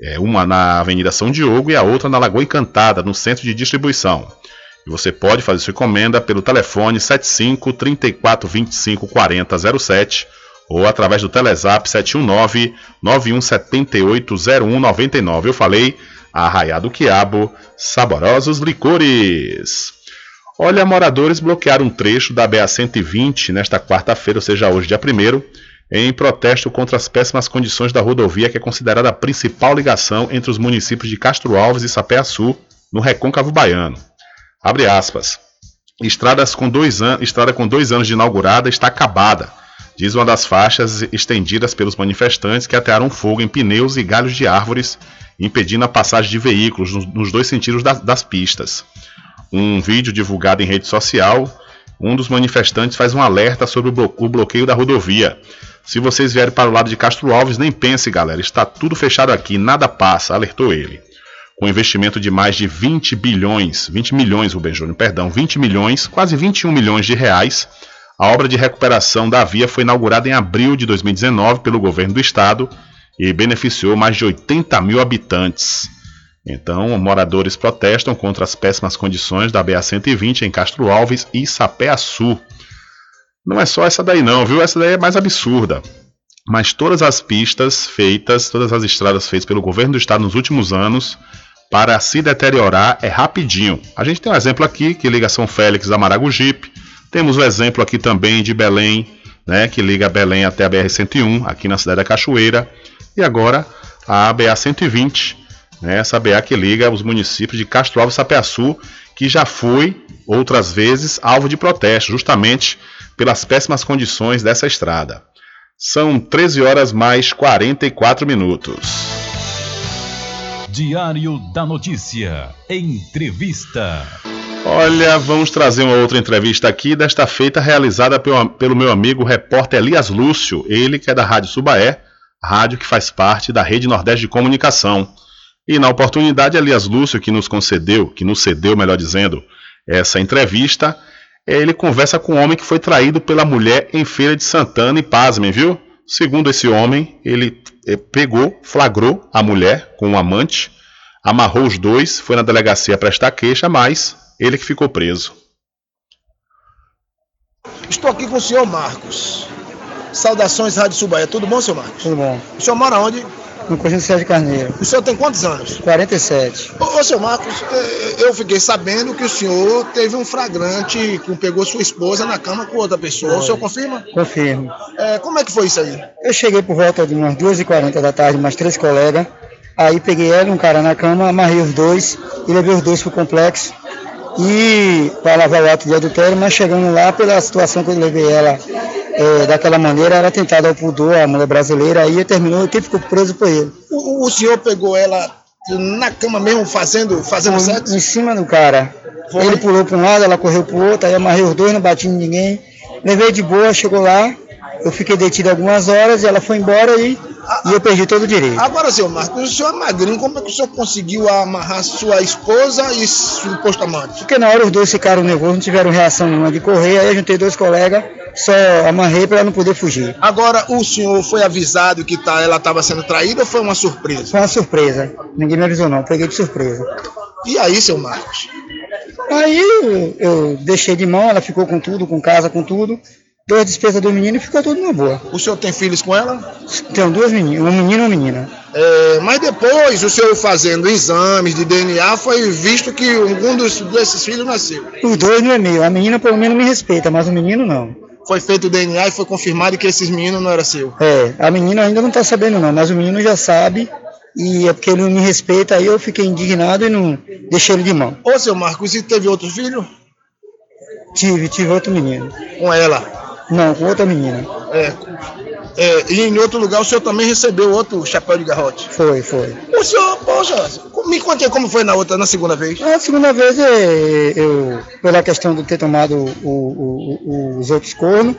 É, uma na Avenida São Diogo e a outra na Lagoa Encantada, no centro de distribuição. E você pode fazer sua encomenda pelo telefone 75 34 25 40 07 ou através do Telezap 719 9178 0199. Eu falei Arraiado Quiabo, saborosos licores. Olha, moradores bloquearam um trecho da BA-120 nesta quarta-feira, ou seja, hoje, dia 1 em protesto contra as péssimas condições da rodovia que é considerada a principal ligação entre os municípios de Castro Alves e Sapé-Açu, no Recôncavo Baiano. Abre aspas. Estradas com dois an... Estrada com dois anos de inaugurada está acabada, diz uma das faixas estendidas pelos manifestantes que atearam fogo em pneus e galhos de árvores, impedindo a passagem de veículos nos- dois sentidos das, das pistas. Um vídeo divulgado em rede social, um dos manifestantes faz um alerta sobre o, blo- o bloqueio da rodovia. Se vocês vierem para o lado de Castro Alves, nem pense, galera, está tudo fechado aqui, nada passa, alertou ele. Com investimento de mais de 20 bilhões, 20 milhões, Rubem Júnior, perdão, 20 milhões, quase 21 milhões de reais, a obra de recuperação da via foi inaugurada em abril de 2019 pelo governo do estado e beneficiou mais de 80 mil habitantes. Então, moradores protestam contra as péssimas condições da BA-120 em Castro Alves e Sapé-Açu. Não é só essa daí não, viu? Essa daí é mais absurda. Mas todas as pistas feitas, todas as estradas feitas pelo governo do estado nos últimos anos, para se deteriorar é rapidinho. A gente tem um exemplo aqui que liga São Félix a Maragogipe. Temos o exemplo aqui também de Belém, né, que liga Belém até a BR-101, aqui na cidade da Cachoeira. E agora a BA-120, né, essa BA que liga os municípios de Castro Alves e Sapeaçu, que já foi outras vezes alvo de protesto, justamente pelas péssimas condições dessa estrada. São 13 horas mais 44 minutos. Diário da Notícia. Entrevista. Olha, vamos trazer uma outra entrevista aqui, desta feita realizada pelo, pelo meu amigo repórter Elias Lúcio, ele que é da Rádio Subaé, rádio que faz parte da Rede Nordeste de Comunicação. E na oportunidade, Elias Lúcio, que nos concedeu, que nos cedeu, melhor dizendo, essa entrevista, ele conversa com um homem que foi traído pela mulher em Feira de Santana e pasmem, viu? Segundo esse homem, ele eh, pegou, flagrou a mulher com um amante, amarrou os dois, foi na delegacia prestar queixa, mas ele que ficou preso. Estou aqui com o senhor Marcos. Saudações, Rádio Subaia. Tudo bom, senhor Marcos? Tudo bom. O senhor mora onde? No Conjunto Sérgio Carneiro. O senhor tem quantos anos? 47. Ô, ô senhor Marcos, eh, eu fiquei sabendo que o senhor teve um flagrante que pegou sua esposa na cama com outra pessoa. O senhor confirma? Confirmo. Eh, como é que foi isso aí? Eu cheguei por volta de umas 2h40 da tarde, mais três colegas. Aí peguei ela e um cara na cama, amarrei os dois e levei os dois pro complexo. E para lavar o ato de adultério, mas chegando lá, pela situação que eu levei ela eh, daquela maneira, era tentado ao pudor, a mulher brasileira, aí terminou, quem ficou preso foi ele. O, o senhor pegou ela na cama mesmo, fazendo, fazendo Foi sexo? Em cima do cara. Foi? Ele pulou para um lado, ela correu para o outro, aí amarrei os dois, não bati em ninguém. Levei de boa, chegou lá, eu fiquei detido algumas horas e ela foi embora e, e eu perdi todo o direito. Agora, senhor Marcos, o senhor é magrinho, como é que o senhor conseguiu amarrar sua esposa e suposto amante? Porque na hora os dois ficaram nervosos, não tiveram reação nenhuma de correr, aí eu juntei dois colegas, só amarrei para ela não poder fugir. Agora, o senhor foi avisado que tá, ela estava sendo traída ou foi uma surpresa? Foi uma surpresa, ninguém me avisou não, peguei de surpresa. E aí, seu Marcos? Aí eu, eu deixei de mão, ela ficou com tudo, com casa, com tudo. Deu a despesa do menino e ficou tudo numa boa. O senhor tem filhos com ela? Tenho duas meninas, um menino e uma menina. É, mas depois, o senhor fazendo exames de DNA, foi visto que algum dos, desses filhos nasceu. Os dois não é meu, a menina pelo menos me respeita, mas o menino não. Foi feito o DNA e foi confirmado que esses meninos não eram seu. É, a menina ainda não tá sabendo não, mas o menino já sabe e é porque ele não me respeita, aí eu fiquei indignado e não deixei ele de mão. Ô, seu Marcos, e teve outro filho? Tive, tive outro menino. Com ela? Não, com outra menina. É. É, e em outro lugar o senhor também recebeu outro chapéu de garrote? Foi, foi. O senhor, poxa, me conte como foi na outra, na segunda vez. A segunda vez é, eu, pela questão de ter tomado o- o- o- os outros cornos,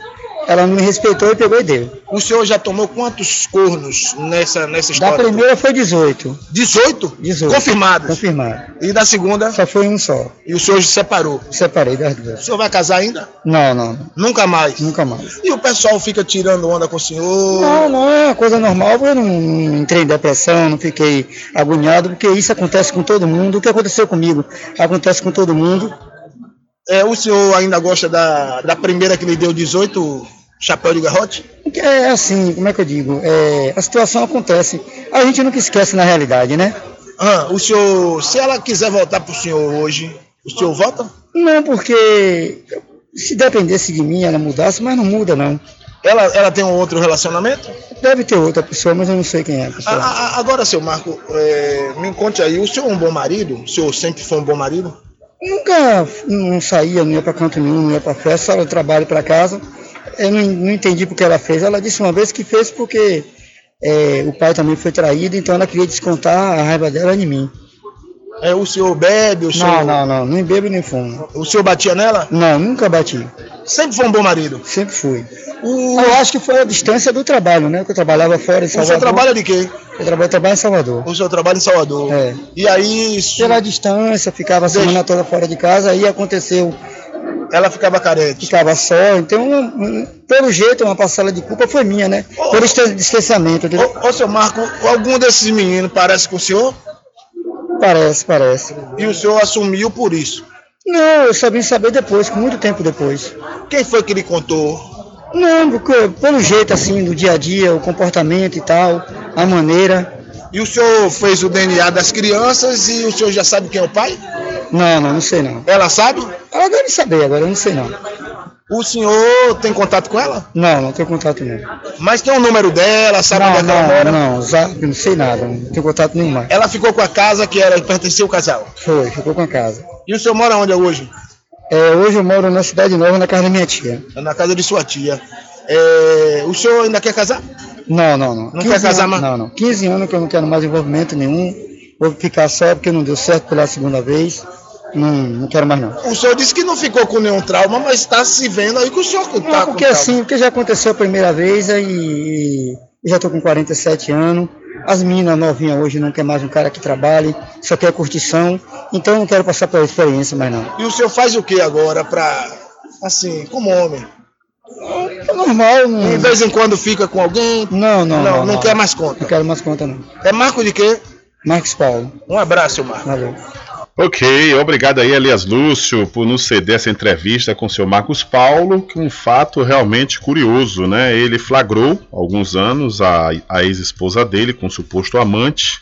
ela não me respeitou e pegou e deu. O senhor já tomou quantos cornos nessa, nessa Da história? primeira foi 18. 18? 18. Confirmados? Confirmado. E da segunda? Só foi um só. E o senhor se separou? Separei das O duas. senhor vai casar ainda? Não, não. Nunca mais? Nunca mais. E o pessoal fica tirando onda com o senhor? Não, não é uma coisa normal, eu não, não entrei em depressão, não fiquei agoniado, porque isso acontece com todo mundo. O que aconteceu comigo acontece com todo mundo. É, o senhor ainda gosta da, da primeira que lhe deu 18 chapéu de garrote? Porque É assim, como é que eu digo? É, a situação acontece. A gente nunca esquece na realidade, né? Ah, o senhor, se ela quiser voltar pro senhor hoje, o senhor volta? Não, porque se dependesse de mim, ela mudasse, mas não muda, não. Ela, ela tem um outro relacionamento? Deve ter outra pessoa, mas eu não sei quem é A- pessoa. a- a- agora, seu Marco, é, me conte aí, o senhor é um bom marido? O senhor sempre foi um bom marido? Nunca não saía, não ia para canto nenhum, não ia para festa, só era trabalho para casa. Eu não, não entendi porque ela fez. Ela disse uma vez que fez porque é, o pai também foi traído, então ela queria descontar a raiva dela em mim. É, o senhor bebe, o senhor. Não, não, não, nem bebo nem fumo. O senhor batia nela? Não, nunca bati. Sempre foi um bom marido? Sempre fui. Eu acho que foi a distância do trabalho, né? Que eu trabalhava fora em O Salvador. senhor trabalha de quê? Eu trabalho, trabalho em Salvador. O senhor trabalha em Salvador. É. E aí. Isso... Pela distância, ficava a semana toda fora de casa, aí aconteceu. Ela ficava carente. Ficava só, então, pelo jeito, uma parcela de culpa foi minha, né? Por este- distanciamento. Ô, ô, seu Marco, algum desses meninos parece com o senhor? Parece, parece. E o senhor assumiu por isso? Não, eu só vim saber depois, muito tempo depois. Quem foi que lhe contou? Não, porque, pelo jeito assim, do dia a dia, o comportamento e tal, a maneira. E o senhor fez o DNA das crianças e o senhor já sabe quem é o pai? Não, não, não sei não. Ela sabe? Ela deve saber, agora eu não sei não. O senhor tem contato com ela? Não, não tenho contato não. Mas tem o número dela, sabe onde é Não, ela mora? não, não, não sei nada, não tenho contato nenhum mais. Ela ficou com a casa que era pertencia ao casal. Foi, ficou com a casa. E o senhor mora onde hoje? É, hoje eu moro na cidade nova, na casa da minha tia. Na casa de sua tia. É, o senhor ainda quer casar? Não, não, não. Não quer casar mais? Não, não. 15 anos que eu não quero mais envolvimento nenhum. Vou ficar só porque não deu certo pela segunda vez. Não, não quero mais não. O senhor disse que não ficou com nenhum trauma, mas está se vendo aí que o senhor está Não, com porque assim, porque já aconteceu a primeira vez aí e já tô com 47 anos. As meninas novinhas hoje não quer mais um cara que trabalhe, só quer curtição. Então eu não quero passar pela experiência mais não. E o senhor faz o que agora pra, assim, como homem? É normal. Não... De vez em quando fica com alguém? Não, não, Não, não. não quer mais conta? Não quero mais conta não. É Marco de quê? Marcos Paulo. Um abraço, Marco. Valeu. Ok, obrigado aí, Elias Lúcio, por nos ceder essa entrevista com o seu Marcos Paulo, que um fato realmente curioso, né? Ele flagrou, alguns anos, a, a ex-esposa dele com suposto amante.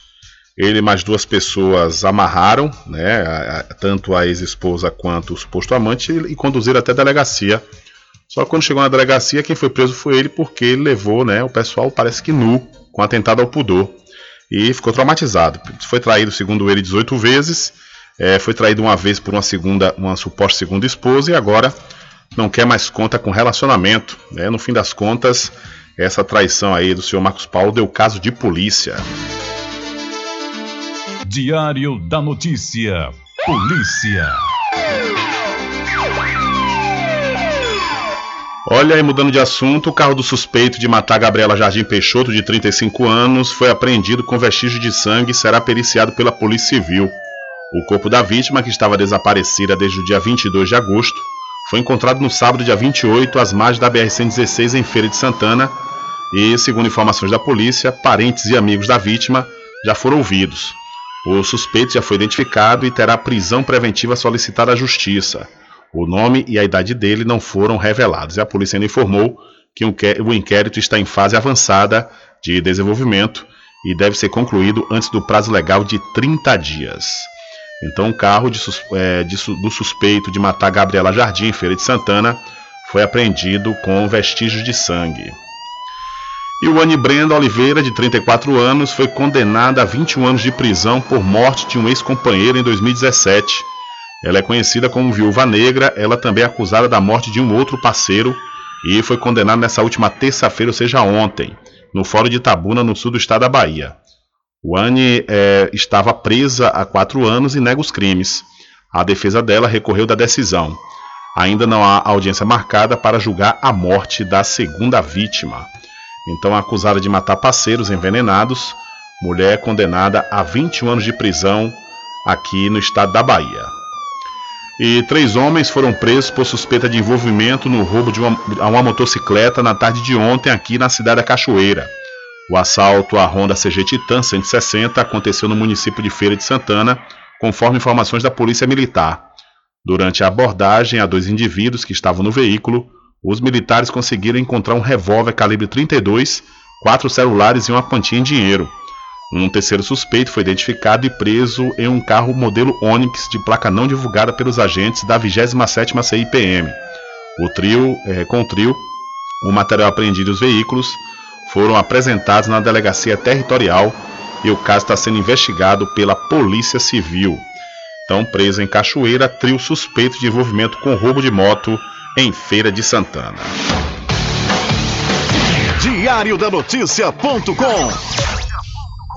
Ele e mais duas pessoas amarraram, né? a- a- tanto a ex-esposa quanto o suposto amante, e, e conduziram até a delegacia. Só que quando chegou na delegacia, quem foi preso foi ele, porque ele levou, né? O pessoal parece que nu, com atentado ao pudor. E ficou traumatizado. Foi traído, segundo ele, 18 vezes. É, foi traído uma vez por uma segunda, uma suposta segunda esposa e agora não quer mais conta com relacionamento. né? No fim das contas, essa traição aí do senhor Marcos Paulo deu caso de polícia. Diário da Notícia. Polícia. Olha aí, mudando de assunto, o carro do suspeito de matar Gabriela Jardim Peixoto, de 35 anos, foi apreendido com vestígio de sangue e será periciado pela Polícia Civil. O corpo da vítima, que estava desaparecida desde o dia 22 de agosto, foi encontrado no sábado, dia 28, às margens da BR-116, em Feira de Santana, e, segundo informações da polícia, parentes e amigos da vítima já foram ouvidos. O suspeito já foi identificado e terá prisão preventiva solicitada à Justiça. O nome e a idade dele não foram revelados. E a polícia ainda informou que o inquérito está em fase avançada de desenvolvimento e deve ser concluído antes do prazo legal de 30 dias. Então, o carro de é, de do suspeito de matar Gabriela Jardim, em Feira de Santana, foi apreendido com vestígios de sangue. E o Anne Brenda Oliveira, de 34 anos, foi condenada a 21 anos de prisão por morte de um ex-companheiro em 2017. Ela é conhecida como Viúva Negra, ela também é acusada da morte de um outro parceiro e foi condenada nessa última terça-feira, ou seja, ontem, no Fórum de Itabuna, no sul do estado da Bahia. Anne eh, estava presa há quatro anos e nega os crimes. A defesa dela recorreu da decisão. Ainda não há audiência marcada para julgar a morte da segunda vítima. Então, acusada de matar parceiros envenenados, mulher condenada a 21 anos de prisão aqui no estado da Bahia. E três homens foram presos por suspeita de envolvimento no roubo de uma, uma motocicleta na tarde de ontem aqui na cidade da Cachoeira. O assalto à Honda CG Titan 160 aconteceu no município de Feira de Santana, conforme informações da Polícia Militar. Durante a abordagem a dois indivíduos que estavam no veículo, os militares conseguiram encontrar um revólver calibre 32, quatro celulares e uma quantia em dinheiro. Um terceiro suspeito foi identificado e preso em um carro modelo Onix de placa não divulgada pelos agentes da 27ª CIPM. O trio, eh, com o trio, o material apreendido e os veículos foram apresentados na delegacia territorial e o caso está sendo investigado pela Polícia Civil. Estão presos em Cachoeira, trio suspeito de envolvimento com roubo de moto em Feira de Santana. Diário da Notícia.com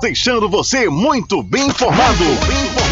Deixando você muito bem informado.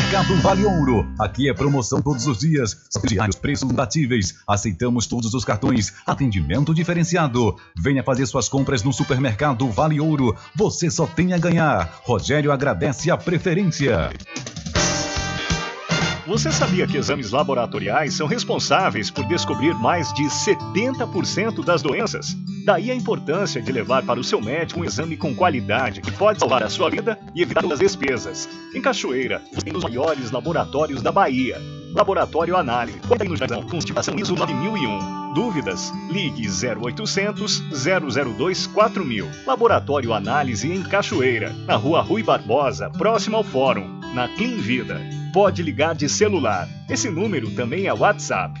Supermercado Vale Ouro. Aqui é promoção todos os dias. Diários, preços imbatíveis. Aceitamos todos os cartões. Atendimento diferenciado. Venha fazer suas compras no Supermercado Vale Ouro. Você só tem a ganhar. Rogério agradece a preferência. Você sabia que exames laboratoriais são responsáveis por descobrir mais de 70% das doenças? Daí a importância de levar para o seu médico um exame com qualidade que pode salvar a sua vida e evitar as despesas. Em Cachoeira, tem um dos maiores laboratórios da Bahia. Laboratório Análise. Conta no Jardim, constipação ISO 9001. Dúvidas? Ligue 0800 002 4000. Laboratório Análise em Cachoeira, na Rua Rui Barbosa, próximo ao Fórum, na Clean Vida. Pode ligar de celular. Esse número também é WhatsApp.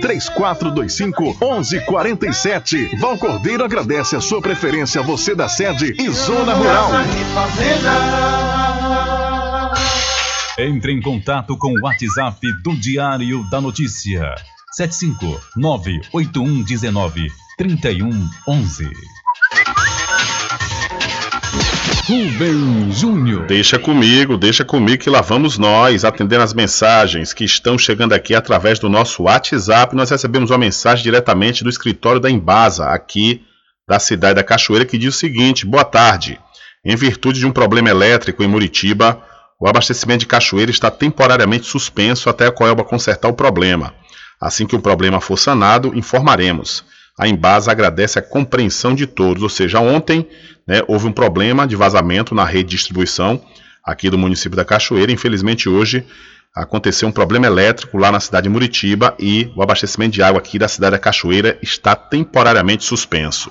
3425 1147. Val Cordeiro agradece a sua preferência, você da sede e Zona Rural. Entre em contato com o WhatsApp do Diário da Notícia. 759-8119-3111. Rubem Júnior. Deixa comigo, deixa comigo que lá vamos nós atendendo as mensagens que estão chegando aqui através do nosso WhatsApp. Nós recebemos uma mensagem diretamente do escritório da Embasa, aqui da cidade da Cachoeira, que diz o seguinte: Boa tarde. Em virtude de um problema elétrico em Muritiba, o abastecimento de Cachoeira está temporariamente suspenso até a Coelba consertar o problema. Assim que o problema for sanado, informaremos. A Embasa agradece a compreensão de todos, ou seja, ontem né, houve um problema de vazamento na rede de distribuição aqui do município da Cachoeira. Infelizmente, hoje aconteceu um problema elétrico lá na cidade de Muritiba e o abastecimento de água aqui da cidade da Cachoeira está temporariamente suspenso.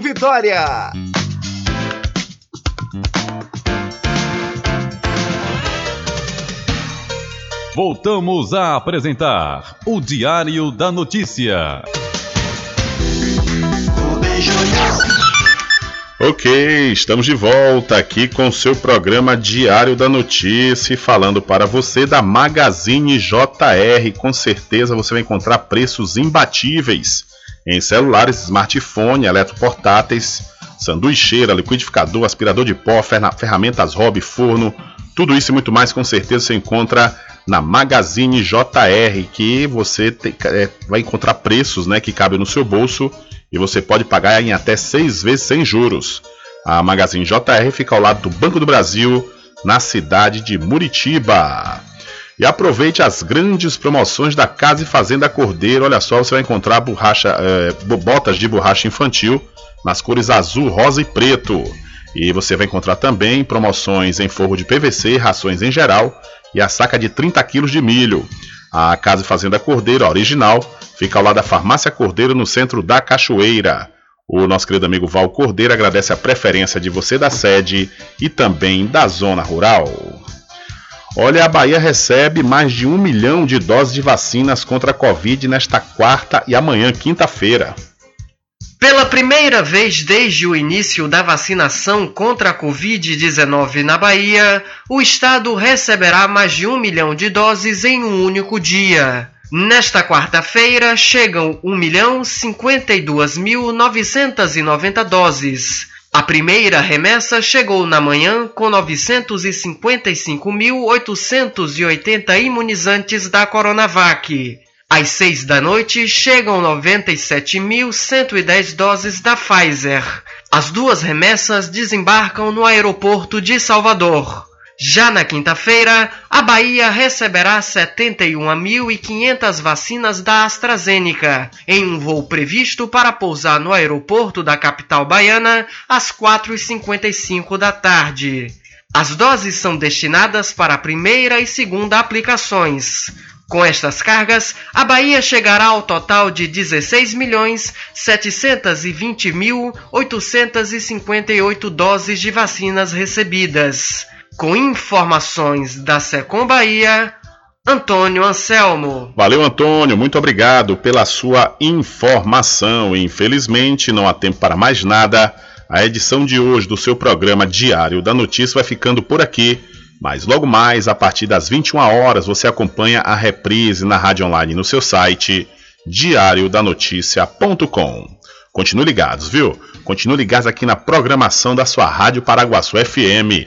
Vitória. Voltamos a apresentar o Diário da Notícia. Ok, estamos de volta aqui com o seu programa Diário da Notícia, falando para você da Magazine JR. Com certeza você vai encontrar preços imbatíveis em celulares, smartphone, eletroportáteis, sanduicheira, liquidificador, aspirador de pó, ferramentas hobby, forno, tudo isso e muito mais com certeza você encontra na Magazine JR, que você tem- é, vai encontrar preços né, que cabem no seu bolso e você pode pagar em até seis vezes sem juros. A Magazine JR fica ao lado do Banco do Brasil, na cidade de Muritiba. E aproveite as grandes promoções da Casa e Fazenda Cordeiro. Olha só, você vai encontrar borracha, bo- botas de borracha infantil nas cores azul, rosa e preto. E você vai encontrar também promoções em forro de PVC, rações em geral e a saca de 30 quilos de milho. A Casa e Fazenda Cordeiro, a original, fica ao lado da Farmácia Cordeiro, no centro da Cachoeira. O nosso querido amigo Val Cordeiro agradece a preferência de você da sede e também da zona rural. Olha, a Bahia recebe mais de um milhão de doses de vacinas contra a Covid nesta quarta e amanhã, quinta-feira. Pela primeira vez desde o início da vacinação contra a Covid-19 na Bahia, o estado receberá mais de um milhão de doses em um único dia. Nesta quarta-feira, chegam 1.052.990 doses. A primeira remessa chegou na manhã com 955.880 imunizantes da Coronavac. Às seis da noite, chegam 97.110 doses da Pfizer. As duas remessas desembarcam no aeroporto de Salvador. Já na quinta-feira, a Bahia receberá 71.500 vacinas da AstraZeneca, em um voo previsto para pousar no aeroporto da capital baiana às 4h55 da tarde. As doses são destinadas para a primeira e segunda aplicações. Com estas cargas, a Bahia chegará ao total de 16.720.858 doses de vacinas recebidas. Com informações da Secom Bahia, Antônio Anselmo. Valeu, Antônio, muito obrigado pela sua informação. Infelizmente, não há tempo para mais nada. A edição de hoje do seu programa Diário da Notícia vai ficando por aqui. Mas logo mais, a partir das 21 horas, você acompanha a reprise na rádio online no seu site diariodanoticia.com. Continue ligados, viu? Continue ligados aqui na programação da sua Rádio Paraguaçu FM.